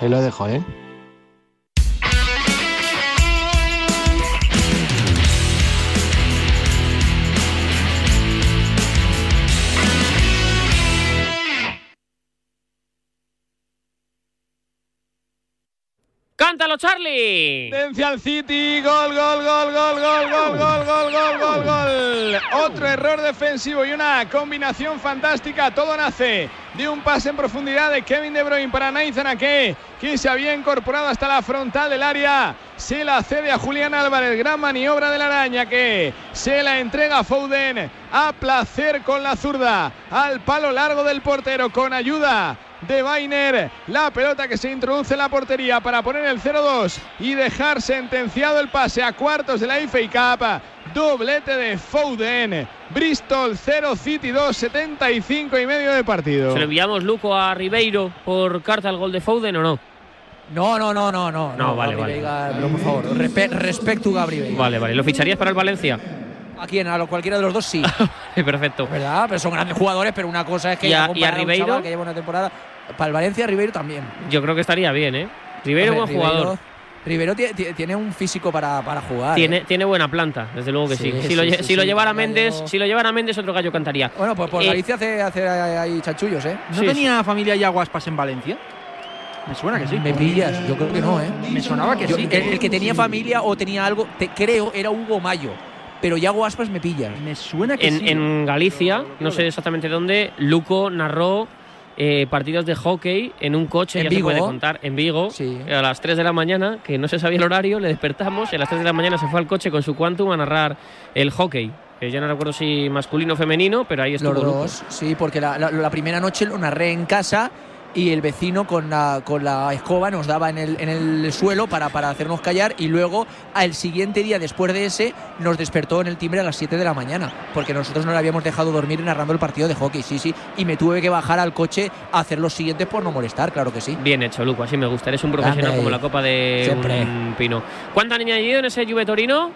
ahí lo dejo, ¿eh? Charlie! Tendencia City, gol, gol, gol, gol, gol, gol, gol, gol, gol, gol, gol. Otro error defensivo y una combinación fantástica. Todo nace de un pase en profundidad de Kevin De Bruyne para Nathan Ake, que se había incorporado hasta la frontal del área. Se la cede a Julián Álvarez, gran maniobra de la araña que se la entrega a Foden a placer con la zurda al palo largo del portero con ayuda de Bainer. La pelota que se introduce en la portería para poner el 0-2 y dejar sentenciado el pase a cuartos de la FA Cup. Doblete de Foden. Bristol 0, City 2, 75 y medio de partido. ¿Se lo enviamos, Luco, a Ribeiro por carta al gol de Foden o no? No, no, no, no, no. No, vale, vale. Veiga, pero por favor, respe- respecto a Gabri Veiga. Vale, vale. ¿Lo ficharías para el Valencia? ¿A quién? A lo- cualquiera de los dos sí. Perfecto. ¿Verdad? Pero son grandes jugadores, pero una cosa es que ¿Y a- y Ribeiro? que lleva una temporada. Para el Valencia, Ribeiro también. Yo creo que estaría bien, ¿eh? Ribeiro, buen jugador. Tie- tiene un físico para, para jugar. Tiene, ¿eh? tiene buena planta, desde luego que sí. Sí, Si, lo, sí, lle- sí, si lo sí, llevara gallo. Méndez, si lo llevara Méndez, otro gallo cantaría. Bueno, pues por Eh, Galicia hace, hace ahí chanchullos, ¿eh? ¿No tenía familia ya Guaspas en Valencia? Me suena que sí. Me pillas, yo creo que no, ¿eh? Me sonaba que Yo- sí. El, el que tenía familia o tenía algo, te, creo, era Hugo Mayo. Pero Yago Aspas me pillas. Me suena que En, sí. en Galicia, no sé exactamente dónde, Luco narró eh, partidos de hockey en un coche, En ya Vigo. se puede contar, en Vigo, a las 3 de la mañana, que no se sabía el horario, le despertamos y a las 3 de la mañana se fue al coche con su Quantum a narrar el hockey. Que ya no recuerdo si masculino o femenino, pero ahí estuvo Los Luco. dos, sí, porque la, la- la primera noche lo narré en casa y el vecino con la, con la escoba nos daba en el, en el suelo para, para hacernos callar y luego al siguiente día después de ese nos despertó en el timbre a las 7 de la mañana porque nosotros no le habíamos dejado dormir narrando el partido de hockey, sí, sí, y me tuve que bajar al coche a hacer los siguientes por no molestar, claro que sí. Bien hecho, Luco, así me gusta. Eres un profesional Grande. como la copa de Siempre. un pino. ¿Cuánto han añadido en ese Juve Torino?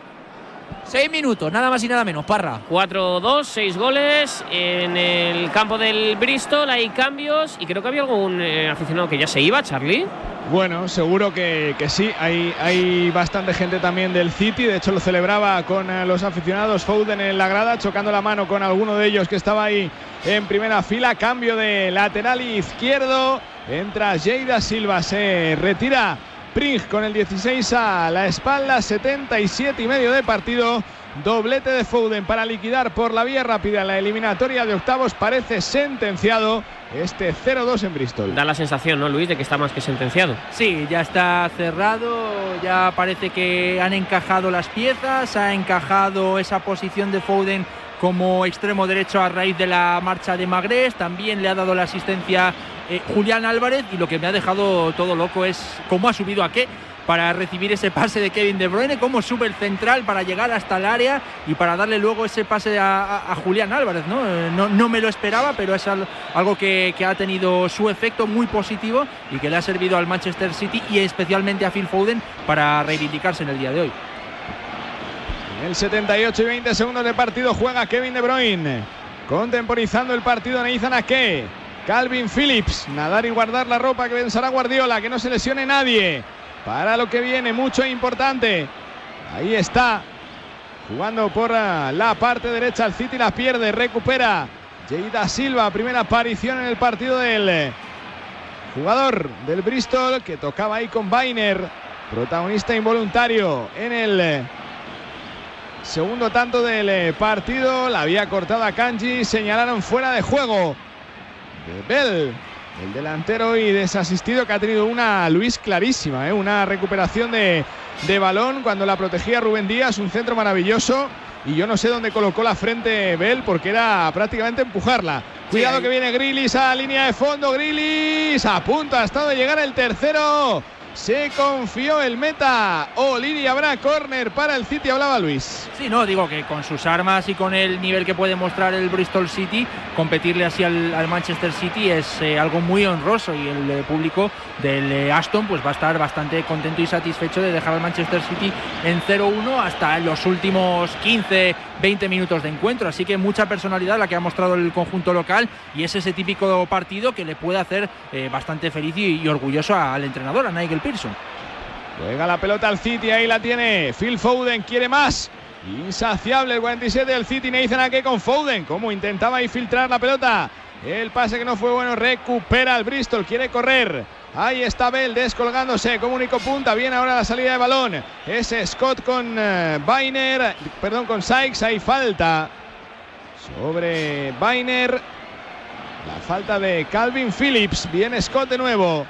Seis minutos, nada más y nada menos, Parra. 4-2, 6 goles. En el campo del Bristol hay cambios y creo que había algún eh, aficionado que ya se iba, Charlie. Bueno, seguro que, que sí. Hay, hay bastante gente también del City. De hecho, lo celebraba con eh, los aficionados Foden en la grada, chocando la mano con alguno de ellos que estaba ahí en primera fila. Cambio de lateral izquierdo. Entra Lleida Silva, se retira Pring con el 16 a la espalda. 77 y medio de partido. Doblete de Foden para liquidar por la vía rápida la eliminatoria de octavos. Parece sentenciado este 0-2 en Bristol. Da la sensación, ¿no, Luis, de que está más que sentenciado? Sí, ya está cerrado, ya parece que han encajado las piezas, ha encajado esa posición de Foden como extremo derecho a raíz de la marcha de Magrés, también le ha dado la asistencia eh, Julián Álvarez y lo que me ha dejado todo loco es cómo ha subido a qué para recibir ese pase de Kevin De Bruyne, cómo sube el central para llegar hasta el área y para darle luego ese pase a, a- Julián Álvarez. ¿no? Eh, no, no me lo esperaba, pero es al- algo que, ha tenido su efecto muy positivo y que le ha servido al Manchester City y especialmente a Phil Foden para reivindicarse en el día de hoy. En el 78 y 20 segundos de partido juega Kevin De Bruyne. Contemporizando el partido Nathan. Calvin Phillips. Nadar y guardar la ropa que pensará Guardiola. Que no se lesione nadie. Para lo que viene, mucho e importante. Ahí está. Jugando por ah, la parte derecha. El City la pierde. Recupera. Lleida Silva. Primera aparición en el partido del eh, jugador del Bristol. Que tocaba ahí con Bainer. Protagonista involuntario en el eh, Segundo tanto del eh, partido, la había cortado a Kanji, señalaron fuera de juego de Bell, el delantero y desasistido que ha tenido una Luis clarísima, eh, una recuperación de, de balón cuando la protegía Rubén Díaz, un centro maravilloso y yo no sé dónde colocó la frente Bell porque era prácticamente empujarla. Cuidado que viene Grilis a línea de fondo, Grilis a punto ha estado de llegar el tercero. Se confió el meta. Oliri habrá córner para el City, hablaba Luis. Sí, no, digo que con sus armas y con el nivel que puede mostrar el Bristol City, competirle así al, Manchester City es eh, algo muy honroso y el eh, público del eh, Aston pues va a estar bastante contento y satisfecho de dejar al Manchester City en 0-1 hasta los últimos 15, 20 minutos de encuentro. Así que mucha personalidad la que ha mostrado el conjunto local y es ese típico partido que le puede hacer eh, bastante feliz y, orgulloso al entrenador, a Nigel Pearson. Juega la pelota al City, ahí la tiene. Phil Foden quiere más. Insaciable el 47 del City. Nathan Ake con Foden. Como intentaba infiltrar la pelota. El pase que no fue bueno. Recupera el Bristol. Quiere correr. Ahí está Bell descolgándose como único punta. Viene ahora la salida de balón. Es Scott con eh, Bainer. Perdón, con Sykes. Hay falta sobre Bainer. La falta de Calvin Phillips. Viene Scott de nuevo.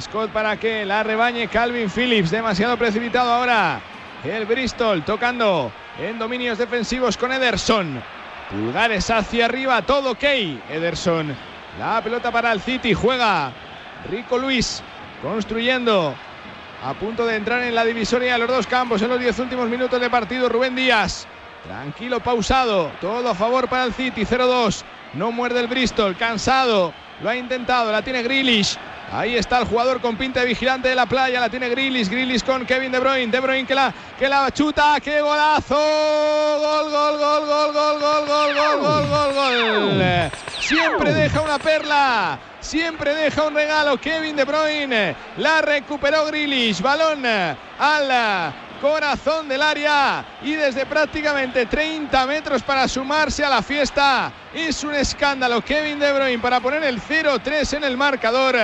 Scott para que la rebañe Calvin Phillips. Demasiado precipitado ahora. El Bristol tocando en dominios defensivos con Ederson. Pulgares hacia arriba, todo ok. Ederson. La pelota para el City. Juega Rico Luis construyendo. A punto de entrar en la divisoria de los dos campos en los 10 últimos minutos de partido. Rubén Díaz. Tranquilo, pausado. Todo a favor para el City. 0-2. No muerde el Bristol. Cansado. Lo ha intentado. La tiene Grealish. Ahí está el jugador con pinta de vigilante de la playa. La tiene Grealish. Grealish con Kevin De Bruyne. De Bruyne que la, que la chuta. ¡Qué golazo! Gol, gol, gol, gol, gol, gol, gol, gol, gol, gol, gol. Siempre deja una perla. Siempre deja un regalo Kevin De Bruyne. La recuperó Grealish. Balón al corazón del área y desde prácticamente 30 metros para sumarse a la fiesta. Es un escándalo Kevin De Bruyne para poner el 0-3 en el marcador.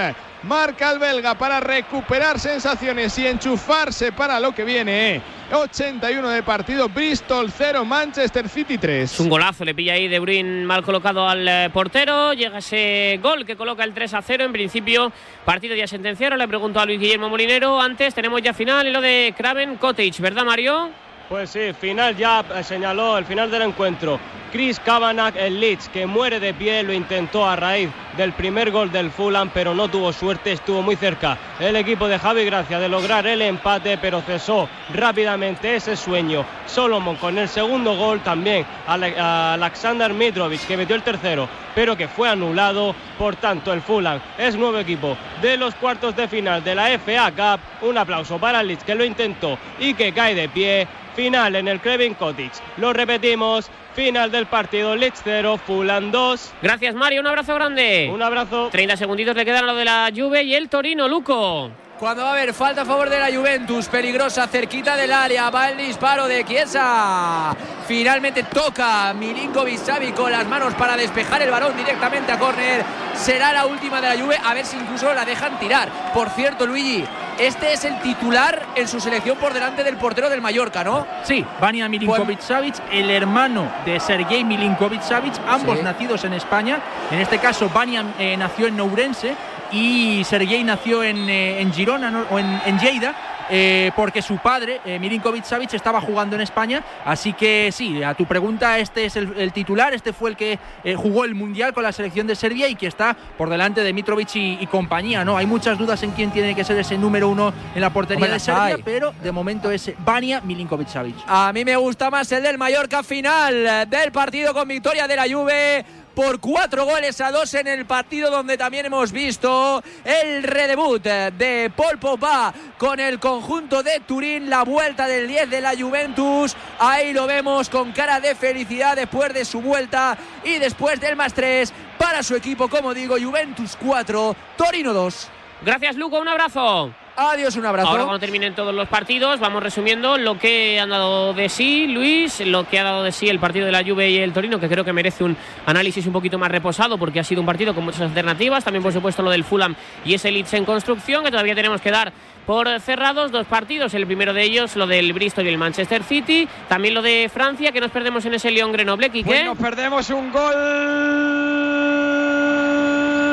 Marca el belga para recuperar sensaciones y enchufarse para lo que viene. 81 de partido, Bristol 0, Manchester City 3. Es un golazo, le pilla ahí De Bruyne mal colocado al eh, portero. Llega ese gol que coloca el 3 a 0. En principio, partido ya sentenciado. Le pregunto a Luis Guillermo Molinero. Antes tenemos ya final en lo de Craven Cottage, ¿verdad, Mario? Pues sí, final ya eh, señaló el final del encuentro. Chris Kavanagh, el Leeds, que muere de pie, lo intentó a raíz del primer gol del Fulham, pero no tuvo suerte, estuvo muy cerca el equipo de Javi Gracia de lograr el empate, pero cesó rápidamente ese sueño. Solomon con el segundo gol también a Alexander Mitrovic, que metió el tercero, pero que fue anulado. Por tanto, el Fulham es nuevo equipo de los cuartos de final de la FA Cup. Un aplauso para el Leeds, que lo intentó y que cae de pie final en el Craven Cottage. Lo repetimos, final del partido Leeds 0, Fulham 2. Gracias Mario, un abrazo grande. Un abrazo. 30 segunditos le quedan a lo de la Juve y el Torino, Luco. Cuando va a haber falta a favor de la Juventus, peligrosa, cerquita del área, va el disparo de Chiesa. Finalmente toca Milinkovic Savic con las manos para despejar el balón directamente a córner. Será la última de la Juve, a ver si incluso la dejan tirar. Por cierto, Luigi, este es el titular en su selección por delante del portero del Mallorca, ¿no? Sí, Vania Milinkovic Savic, el hermano de Sergei Milinkovic Savic, ambos Sí. nacidos en España. En este caso, Vania eh, nació en Ourense y Sergei nació en, eh, en Girona ¿no? o en, en Lleida. Eh, porque su padre, eh, Milinkovic Savic, estaba jugando en España. Así que sí, a tu pregunta, este es el, el titular. Este fue el que eh, jugó el Mundial con la selección de Serbia y que está por delante de Mitrovic y, y compañía. ¿no? Hay muchas dudas en quién tiene que ser ese número uno en la portería Hombre, de Serbia, hay. pero de momento es Vania Milinkovic Savic. A mí me gusta más el del Mallorca final del partido con victoria de la Juve por cuatro goles a dos en el partido donde también hemos visto el redebut de Paul Pogba con el conjunto de Turín, la vuelta del 10 de la Juventus. Ahí lo vemos con cara de felicidad después de su vuelta y después del más 3 para su equipo, como digo, Juventus 4, Torino 2. Gracias, Luco, un abrazo. Adiós, un abrazo. Ahora cuando terminen todos los partidos, vamos resumiendo lo que han dado de sí Luis, lo que ha dado de sí el partido de la Juve y el Torino, que creo que merece un análisis un poquito más reposado porque ha sido un partido con muchas alternativas. También, por supuesto, lo del Fulham y ese Leeds en construcción, que todavía tenemos que dar por cerrados. Dos partidos, el primero de ellos, lo del Bristol y el Manchester City. También lo de Francia, que nos perdemos en ese Lyon Grenoble, Quique. Pues nos perdemos un gol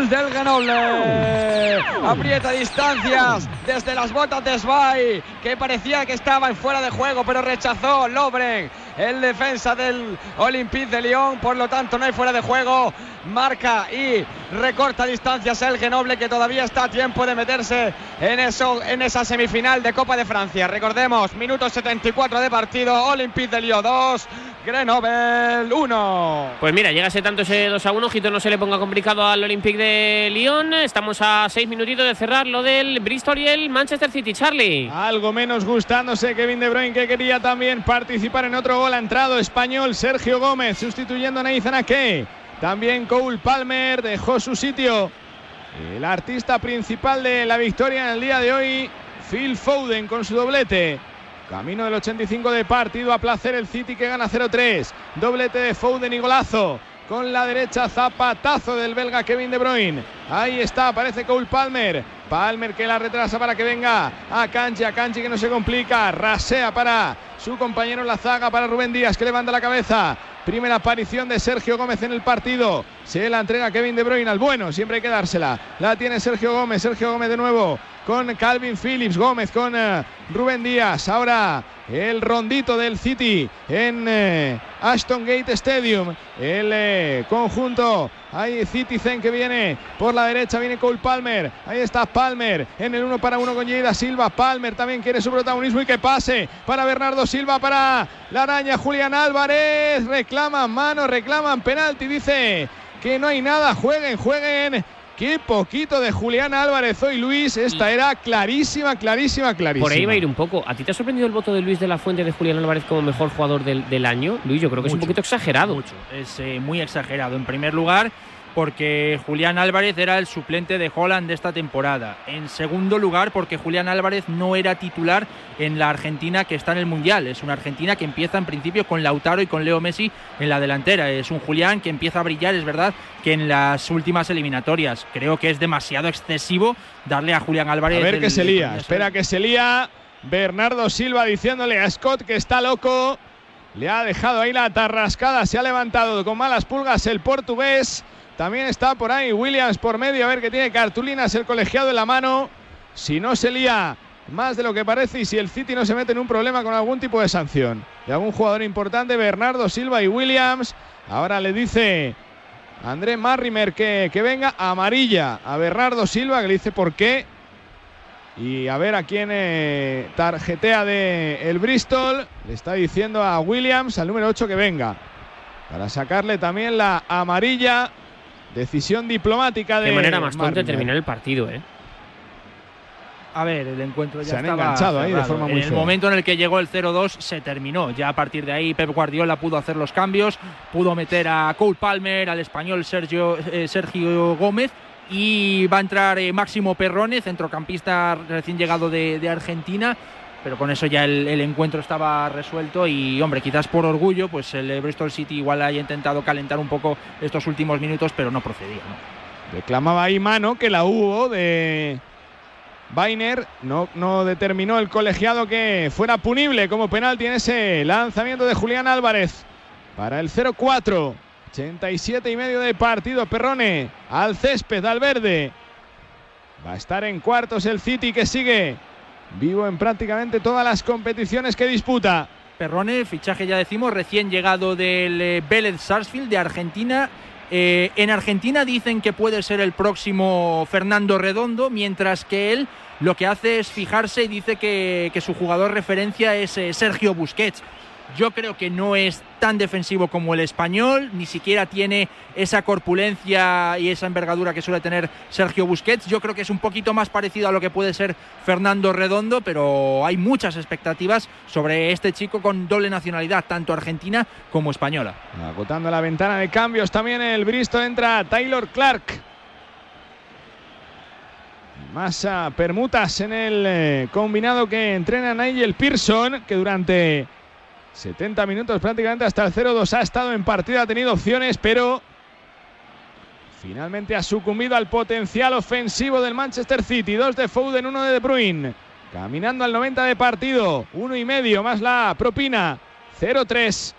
del Grenoble. Aprieta distancias desde las botas de Svay, que parecía que estaba en fuera de juego, pero rechazó Lobren, el defensa del Olympique de Lyon. Por lo tanto, no hay fuera de juego. Marca y recorta distancias el Grenoble, que todavía está a tiempo de meterse en, eso, en esa semifinal de Copa de Francia. Recordemos, minuto 74 de partido, Olympique de Lyon 2, Grenoble 1. Pues mira, llega ese tanto ese 2 a 1, ojito no se le ponga complicado al Olympique de Lyon. Estamos a seis minutitos de cerrar lo del Bristol y el Manchester City, Charlie. Algo menos gustándose Kevin De Bruyne que quería también participar en otro gol. Ha entrado español Sergio Gómez sustituyendo a Nathan Ake. También Cole Palmer dejó su sitio. El artista principal de la victoria en el día de hoy, Phil Foden con su doblete. Camino del 85 de partido a placer el City que gana 0-3. Doblete de Foden y golazo. Con la derecha zapatazo del belga Kevin De Bruyne. Ahí está, aparece Cole Palmer. Palmer que la retrasa para que venga a Kanji, a Kanji que no se complica. Rasea para su compañero en la zaga, para Rubén Díaz que levanta la cabeza. Primera aparición de Sergio Gómez en el partido. Se la entrega Kevin De Bruyne al bueno. Siempre hay que dársela. La tiene Sergio Gómez. Sergio Gómez de nuevo con Calvin Phillips. Gómez con uh, Rubén Díaz. Ahora el rondito del City en eh, Ashton Gate Stadium. El eh, conjunto. Hay Citizen que viene por la derecha. Viene Cole Palmer. Ahí está Palmer en el uno para uno con Lleida Silva. Palmer también quiere su protagonismo y que pase para Bernardo Silva. Para la araña Julián Álvarez. Reclaman mano, reclaman penalti. Dice que no hay nada. Jueguen, jueguen. Qué poquito de Julián Álvarez hoy, Luis. Esta era clarísima, clarísima, clarísima. Por ahí va a ir un poco. ¿A ti te ha sorprendido el voto de Luis de la Fuente de Julián Álvarez como mejor jugador del, del año? Luis, yo creo que es un poquito exagerado. Mucho. Es eh, muy exagerado. En primer lugar, porque Julián Álvarez era el suplente de Holland de esta temporada. En segundo lugar, porque Julián Álvarez no era titular en la Argentina que está en el Mundial. Es una Argentina que empieza en principio con Lautaro y con Leo Messi en la delantera. Es un Julián que empieza a brillar, es verdad, que en las últimas eliminatorias. Creo que es demasiado excesivo darle a Julián Álvarez. A ver el- que se lía. Espera que se lía. Bernardo Silva diciéndole a Scott que está loco. Le ha dejado ahí la tarrascada. Se ha levantado con malas pulgas el portugués. También está por ahí Williams por medio. A ver que tiene cartulinas el colegiado en la mano. Si no se lía más de lo que parece y si el City no se mete en un problema con algún tipo de sanción. De algún jugador importante, Bernardo Silva y Williams. Ahora le dice André Marrimer que, que venga amarilla a Bernardo Silva, que le dice por qué. Y a ver a quién eh, tarjetea de el Bristol. Le está diciendo a Williams, al número 8, que venga. Para sacarle también la amarilla. Decisión diplomática de. Qué manera más tonta de terminar el partido, ¿eh? A ver, el encuentro ya Se han estaba enganchado ahí de forma muy En el fea. momento en el que llegó el 0-2 se terminó. Ya a partir de ahí Pep Guardiola pudo hacer los cambios, pudo meter a Cole Palmer, al español Sergio, eh, Sergio Gómez y va a entrar eh, Máximo Perrone, centrocampista recién llegado de, de Argentina. Pero con eso ya el, encuentro estaba resuelto y, hombre, quizás por orgullo, pues el Bristol City igual haya intentado calentar un poco estos últimos minutos, pero no procedía. ¿no? Reclamaba ahí mano que la hubo de Bainer. No, no determinó el colegiado que fuera punible como penalti en ese lanzamiento de Julián Álvarez. Para el 0-4. 87 y medio de partido. Perrone al césped, al verde. Va a estar en cuartos el City que sigue vivo en prácticamente todas las competiciones que disputa. Perrone, fichaje ya decimos, recién llegado del eh, Vélez Sarsfield de Argentina. Eh, en Argentina dicen que puede ser el próximo Fernando Redondo, mientras que él lo que hace es fijarse y dice que, su jugador referencia es eh, Sergio Busquets. Yo creo que no es tan defensivo como el español, ni siquiera tiene esa corpulencia y esa envergadura que suele tener Sergio Busquets. Yo creo que es un poquito más parecido a lo que puede ser Fernando Redondo, pero hay muchas expectativas sobre este chico con doble nacionalidad, tanto argentina como española. Agotando la ventana de cambios también el Bristol entra Taylor Clark. Más permutas en el eh, combinado que entrena Nigel Pearson, que durante 70 minutos prácticamente hasta el 0-2 ha estado en partido, ha tenido opciones, pero finalmente ha sucumbido al potencial ofensivo del Manchester City. Dos de Foden, uno de De Bruyne. Caminando al 90 de partido, uno y medio más la propina. 0-3.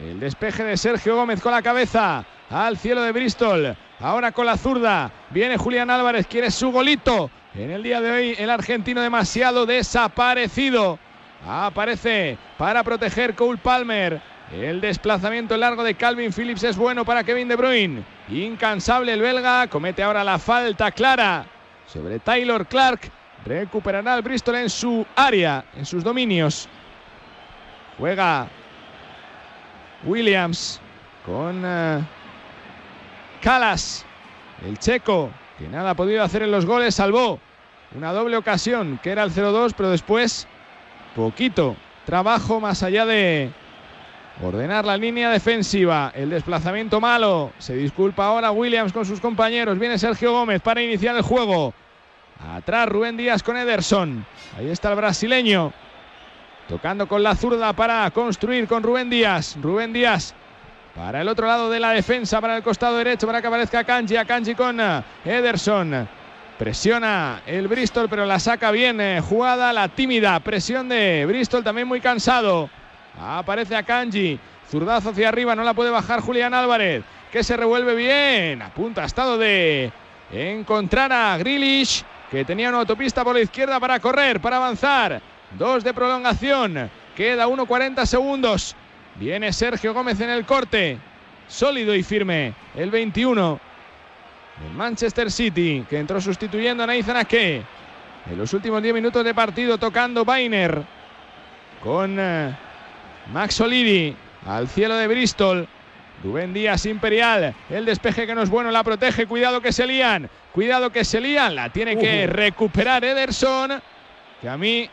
El despeje de Sergio Gómez con la cabeza al cielo de Bristol. Ahora con la zurda. Viene Julián Álvarez, quiere su golito. En el día de hoy el argentino demasiado desaparecido. Aparece para proteger Cole Palmer. El desplazamiento largo de Calvin Phillips es bueno para Kevin De Bruyne. Incansable el belga. Comete ahora la falta clara sobre Taylor Clark. Recuperará el Bristol en su área, en sus dominios. Juega Williams con eh, Calas, el checo, que nada ha podido hacer en los goles, salvó una doble ocasión, que era el 0-2, pero después poquito trabajo más allá de ordenar la línea defensiva. El desplazamiento malo. Se disculpa ahora Williams con sus compañeros. Viene Sergio Gómez para iniciar el juego. Atrás Rubén Díaz con Ederson. Ahí está el brasileño. Tocando con la zurda para construir con Rubén Díaz. Rubén Díaz para el otro lado de la defensa, para el costado derecho, para que aparezca Kanji. A Kanji con eh, Ederson. Presiona el Bristol, pero la saca bien eh, jugada, la tímida presión de Bristol, también muy cansado. Aparece a Kanji, zurdazo hacia arriba, no la puede bajar Julián Álvarez, que se revuelve bien. A punto ha estado de encontrar a Grealish, que tenía una autopista por la izquierda para correr, para avanzar. Dos de prolongación, queda 1.40 segundos. Viene Sergio Gómez en el corte, sólido y firme, el 21 el Manchester City, que entró sustituyendo a Nathan Ake. En los últimos 10 minutos de partido tocando Bainer con eh, Max Olidi al cielo de Bristol. Rubén Díaz Imperial, el despeje que no es bueno, la protege, cuidado que se lían, cuidado que se lían, la tiene que recuperar Ederson, que a mí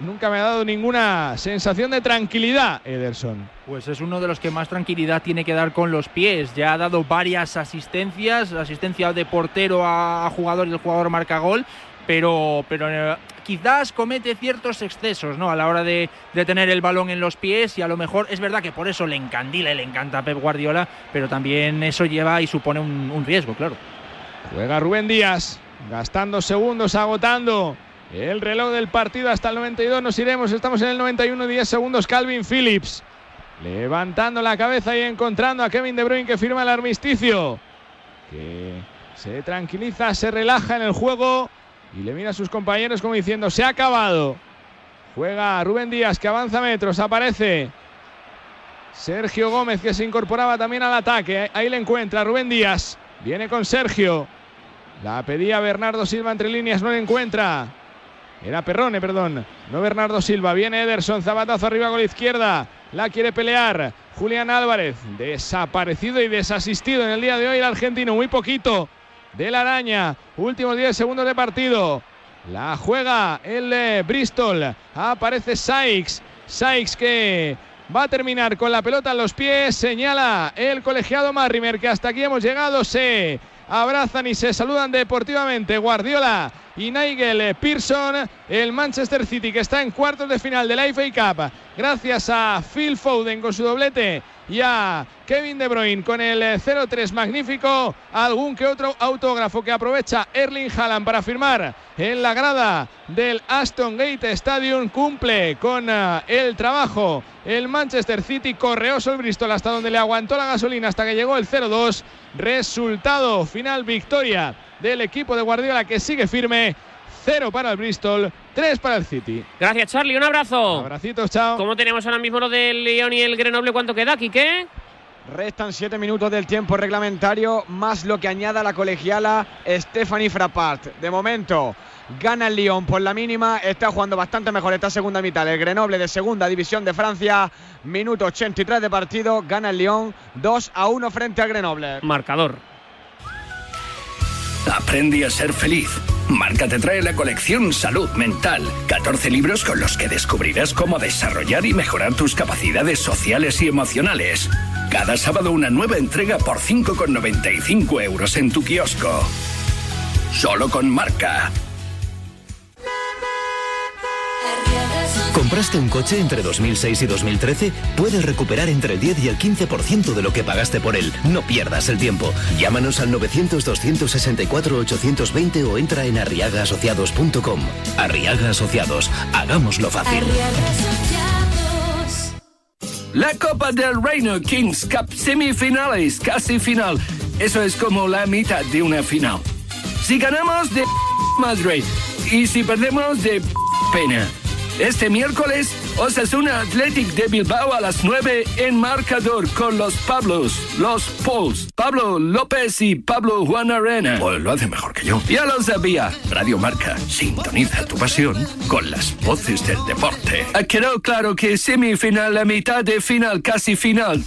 nunca me ha dado ninguna sensación de tranquilidad, Ederson. Pues es uno de los que más tranquilidad tiene que dar con los pies. Ya ha dado varias asistencias, asistencia de portero a, jugador y el jugador marca gol, pero, pero eh, quizás comete ciertos excesos ¿no? a la hora de, de tener el balón en los pies y a lo mejor es verdad que por eso le encandila y le encanta a Pep Guardiola, pero también eso lleva y supone un, un riesgo, claro. Juega Rubén Díaz, gastando segundos, agotando el reloj del partido hasta el 92. Nos iremos, estamos en el 91, 10 segundos. Calvin Phillips levantando la cabeza y encontrando a Kevin De Bruyne que firma el armisticio. Que se tranquiliza, se relaja en el juego y le mira a sus compañeros como diciendo: Se ha acabado. Juega Rubén Díaz que avanza metros, aparece. Sergio Gómez que se incorporaba también al ataque. Ahí le encuentra Rubén Díaz. Viene con Sergio. La pedía Bernardo Silva entre líneas, no le encuentra. Era Perrone, perdón. No Bernardo Silva. Viene Ederson, zapatazo arriba con la izquierda. La quiere pelear. Julián Álvarez, desaparecido y desasistido en el día de hoy el argentino. Muy poquito de la araña. Últimos 10 segundos de partido. La juega el eh, Bristol. Aparece Sykes. Sykes que va a terminar con la pelota en los pies. Señala el colegiado Marrimer que hasta aquí hemos llegado. Se abrazan y se saludan deportivamente Guardiola y Nigel Pearson. El Manchester City que está en cuartos de final de la FA Cup. Gracias a Phil Foden con su doblete y a Kevin De Bruyne con el eh, 0-3 magnífico. Algún que otro autógrafo que aprovecha Erling Haaland para firmar en la grada del Aston Gate Stadium. Cumple con eh, el trabajo el Manchester City. Correoso el Bristol hasta donde le aguantó la gasolina hasta que llegó el 0-2. Resultado final victoria del equipo de Guardiola que sigue firme. Cero para el Bristol, tres para el City. Gracias, Charlie. Un abrazo. Abracitos, chao. ¿Cómo tenemos ahora mismo lo del León y el Grenoble? ¿Cuánto queda, Quique? Restan siete minutos del tiempo reglamentario, más lo que añada la colegiala Stephanie Frappart. De momento, gana el Lyon por la mínima, está jugando bastante mejor esta segunda mitad. El Grenoble de segunda división de Francia, minuto 83 de partido, gana el Lyon 2 a 1 frente al Grenoble. Marcador. Aprendí a ser feliz. Marca te trae la colección Salud Mental. 14 libros con los que descubrirás cómo desarrollar y mejorar tus capacidades sociales y emocionales. Cada sábado una nueva entrega por 5,95 euros en tu kiosco. Solo con Marca. ¿Compraste un coche entre 2006 y 2013? Puedes recuperar entre el 10 y el 15% de lo que pagaste por él. No pierdas el tiempo. Llámanos al 900-264-820 o entra en arriagaasociados.com. Arriaga Asociados. Hagámoslo fácil. La Copa del Reino Kings Cup semifinales, casi final. Eso es como la mitad de una final. Si ganamos de madre y si perdemos de pena. Este miércoles, Osasuna Athletic de Bilbao a las 9 en marcador con los Pablos, los Pauls, Pablo López y Pablo Juan Arena. Pues lo hace mejor que yo. Ya lo sabía. Radio Marca, sintoniza tu pasión con las voces del deporte. Ah, Quedó claro que semifinal, la mitad de final, casi final.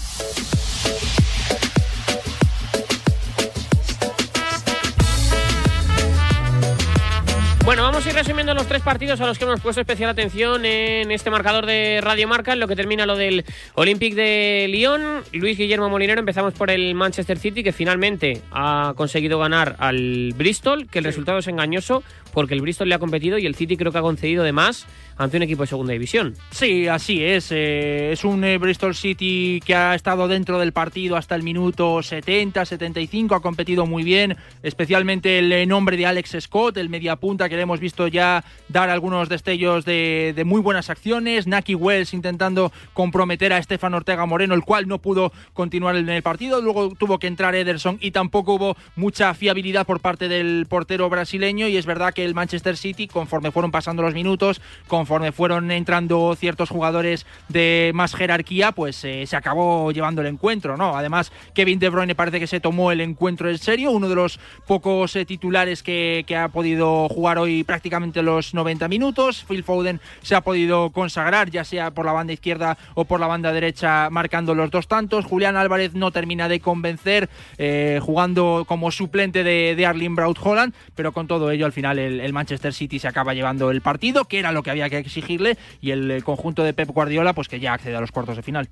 Bueno, vamos a ir resumiendo los tres partidos a los que hemos puesto especial atención en este marcador de Radio Marca, en lo que termina lo del Olympique de Lyon. Luis Guillermo Molinero, empezamos por el Manchester City, que finalmente ha conseguido ganar al Bristol, que el resultado es engañoso. porque el Bristol le ha competido y el City creo que ha concedido de más ante un equipo de segunda división. Sí, así es. eh, es un eh, Bristol City que ha estado dentro del partido hasta el minuto 70, 75, ha competido muy bien, especialmente el eh, nombre de Alex Scott, el mediapunta que le hemos visto ya dar algunos destellos de, de muy buenas acciones, Naki Wells intentando comprometer a Estefan Ortega Moreno, el cual no pudo continuar en el partido, luego tuvo que entrar Ederson y tampoco hubo mucha fiabilidad por parte del portero brasileño y es verdad que el Manchester City, conforme fueron pasando los minutos, conforme fueron entrando ciertos jugadores de más jerarquía, pues eh, se acabó llevando el encuentro, ¿no? Además, Kevin De Bruyne parece que se tomó el encuentro en serio, uno de los pocos eh, titulares que, que ha podido jugar hoy prácticamente los 90 minutos. Phil Foden se ha podido consagrar, ya sea por la banda izquierda o por la banda derecha, marcando los dos tantos. Julián Álvarez no termina de convencer, eh, jugando como suplente de, de Arlene Braut Holland, pero con todo ello, al final el, el Manchester City se acaba llevando el partido, que era lo que había que exigirle, y el, el conjunto de Pep Guardiola, pues que ya accede a los cuartos de final.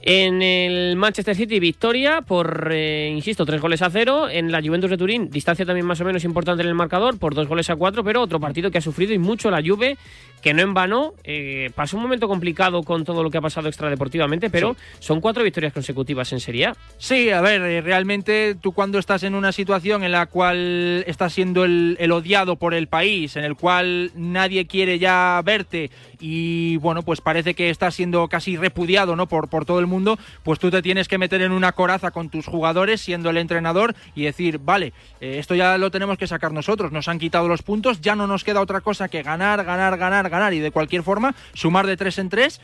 En el Manchester City, victoria por, eh, insisto, tres goles a cero. En la Juventus de Turín, distancia también más o menos importante en el marcador, por dos goles a cuatro, pero otro partido que ha sufrido y mucho la Juve, que no en vano. eh, pasó un momento complicado con todo lo que ha pasado extradeportivamente, pero son cuatro victorias consecutivas en Serie A. Sí, a ver, eh, realmente tú cuando estás en una situación en la cual estás siendo el, el odiado por el país, en el cual nadie quiere ya verte y bueno, pues parece que estás siendo casi repudiado ¿no? por, por todo el mundo, pues tú te tienes que meter en una coraza con tus jugadores siendo el entrenador y decir, vale, eh, esto ya lo tenemos que sacar nosotros, nos han quitado los puntos, ya no nos queda otra cosa que ganar, ganar, ganar, ganar y de cualquier forma sumar de tres en tres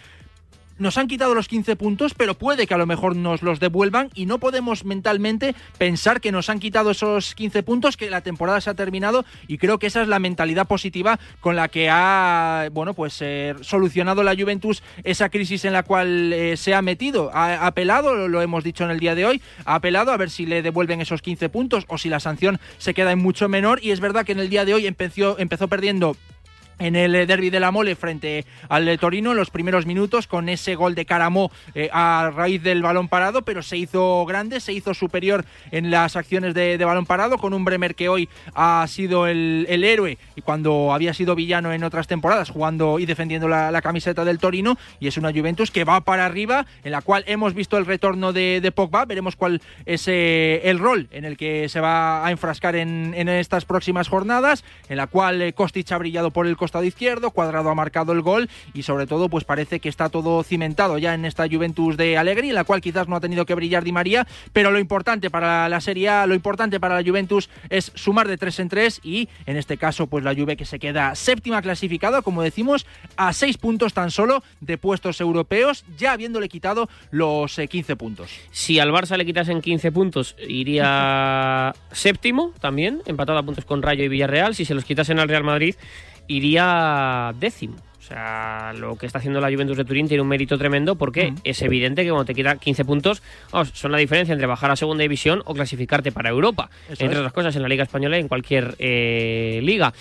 nos han quitado los 15 puntos, pero puede que a lo mejor nos los devuelvan y no podemos mentalmente pensar que nos han quitado esos 15 puntos, que la temporada se ha terminado y creo que esa es la mentalidad positiva con la que ha, bueno, pues eh, solucionado la Juventus esa crisis en la cual eh, se ha metido. Ha, apelado, lo hemos dicho en el día de hoy, ha apelado a ver si le devuelven esos 15 puntos o si la sanción se queda en mucho menor y es verdad que en el día de hoy empezó, empezó perdiendo en el derby de la Mole frente al de Torino en los primeros minutos con ese gol de Caramó eh, a raíz del balón parado, pero se hizo grande, se hizo superior en las acciones de, de balón parado con un Bremer que hoy ha sido el, el, héroe y cuando había sido villano en otras temporadas jugando y defendiendo la, la, camiseta del Torino y es una Juventus que va para arriba en la cual hemos visto el retorno de, de Pogba, veremos cuál es eh, el rol en el que se va a enfrascar en, en estas próximas jornadas, en la cual eh, Kostic ha brillado por el costado izquierdo, Cuadrado ha marcado el gol y sobre todo pues parece que está todo cimentado ya en esta Juventus de Allegri, en la cual quizás no ha tenido que brillar Di María, pero lo importante para la Serie A, lo importante para la Juventus es sumar de tres en tres y en este caso pues la Juve que se queda séptima clasificada, como decimos, a seis puntos tan solo de puestos europeos, ya habiéndole quitado los eh, 15 puntos. Si al Barça le quitasen 15 puntos, iría séptimo también, empatado a puntos con Rayo y Villarreal. Si se los quitasen al Real Madrid, iría décimo. O sea, lo que está haciendo la Juventus de Turín tiene un mérito tremendo porque es evidente que cuando te quita 15 puntos, vamos, son la diferencia entre bajar a segunda división o clasificarte para Europa. Eso entre es. otras cosas, en la Liga Española y en cualquier eh, liga.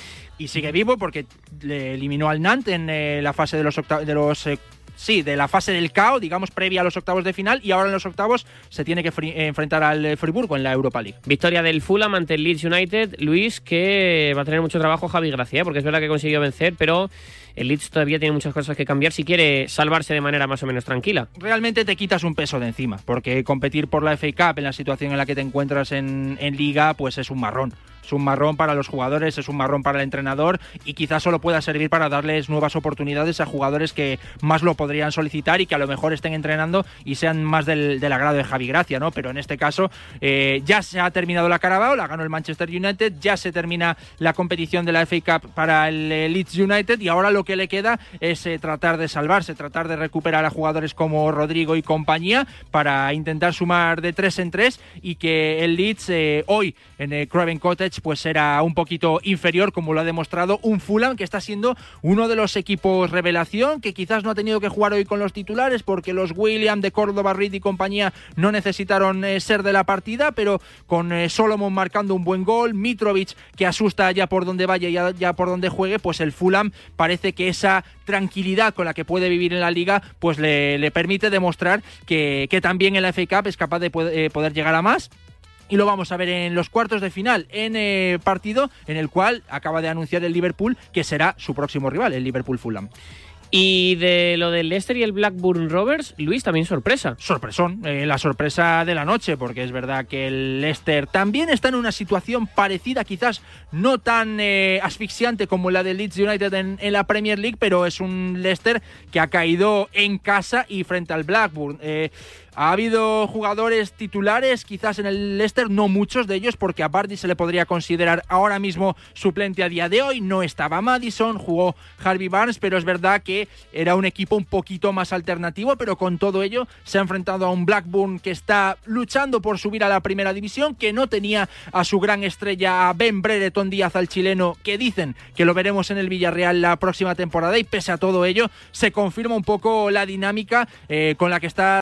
Y sigue vivo porque le eliminó al Nantes en eh, la fase de los, de los eh, sí, de la fase del caos, digamos, previa a los octavos de final, y ahora en los octavos se tiene que eh, enfrentar al Friburgo en la Europa League. Victoria del Fulham ante el Leeds United, Luis, que va a tener mucho trabajo Javi Gracia, ¿eh? porque es verdad que consiguió vencer, pero el Leeds todavía tiene muchas cosas que cambiar si quiere salvarse de manera más o menos tranquila. Realmente te quitas un peso de encima, porque competir por la FA Cup en la situación en la que te encuentras en, en liga, pues es un marrón es un marrón para los jugadores, es un marrón para el entrenador y quizás solo pueda servir para darles nuevas oportunidades a jugadores que más lo podrían solicitar y que a lo mejor estén entrenando y sean más del, agrado de Javi Gracia, ¿no? Pero en este caso eh, ya se ha terminado la Carabao, la ganó el Manchester United, ya se termina la competición de la FA Cup para el eh, Leeds United y ahora lo que le queda es eh, tratar de salvarse, tratar de recuperar a jugadores como Rodrigo y compañía para intentar sumar de tres en tres y que el Leeds hoy en el Craven Cottage pues era un poquito inferior, como lo ha demostrado un Fulham que está siendo uno de los equipos revelación, que quizás no ha tenido que jugar hoy con los titulares porque los William de Córdoba, Reed y compañía no necesitaron eh, ser de la partida, pero con eh, Solomon marcando un buen gol, Mitrovic que asusta ya por donde vaya, ya, ya por donde juegue, pues el Fulham parece que esa tranquilidad con la que puede vivir en la liga, pues le, permite demostrar que, que, también en la FA Cup es capaz de eh, poder llegar a más y lo vamos a ver en los cuartos de final, en eh, partido en el cual acaba de anunciar el Liverpool que será su próximo rival, el Liverpool Fulham. Y de lo del Leicester y el Blackburn Rovers, Luis, también sorpresa. Sorpresón, eh, la sorpresa de la noche, porque es verdad que el Leicester también está en una situación parecida, quizás no tan eh, asfixiante como la del Leeds United en, la Premier League, pero es un Leicester que ha caído en casa y frente al Blackburn. Eh, ha habido jugadores titulares, quizás en el Leicester, no muchos de ellos, porque a Bardi se le podría considerar ahora mismo suplente a día de hoy. No estaba Madison, jugó Harvey Barnes, pero es verdad que era un equipo un poquito más alternativo, pero con todo ello se ha enfrentado a un Blackburn que está luchando por subir a la primera división, que no tenía a su gran estrella, Ben Brereton Díaz, al chileno, que dicen que lo veremos en el Villarreal la próxima temporada, y pese a todo ello, se confirma un poco la dinámica eh, con la que está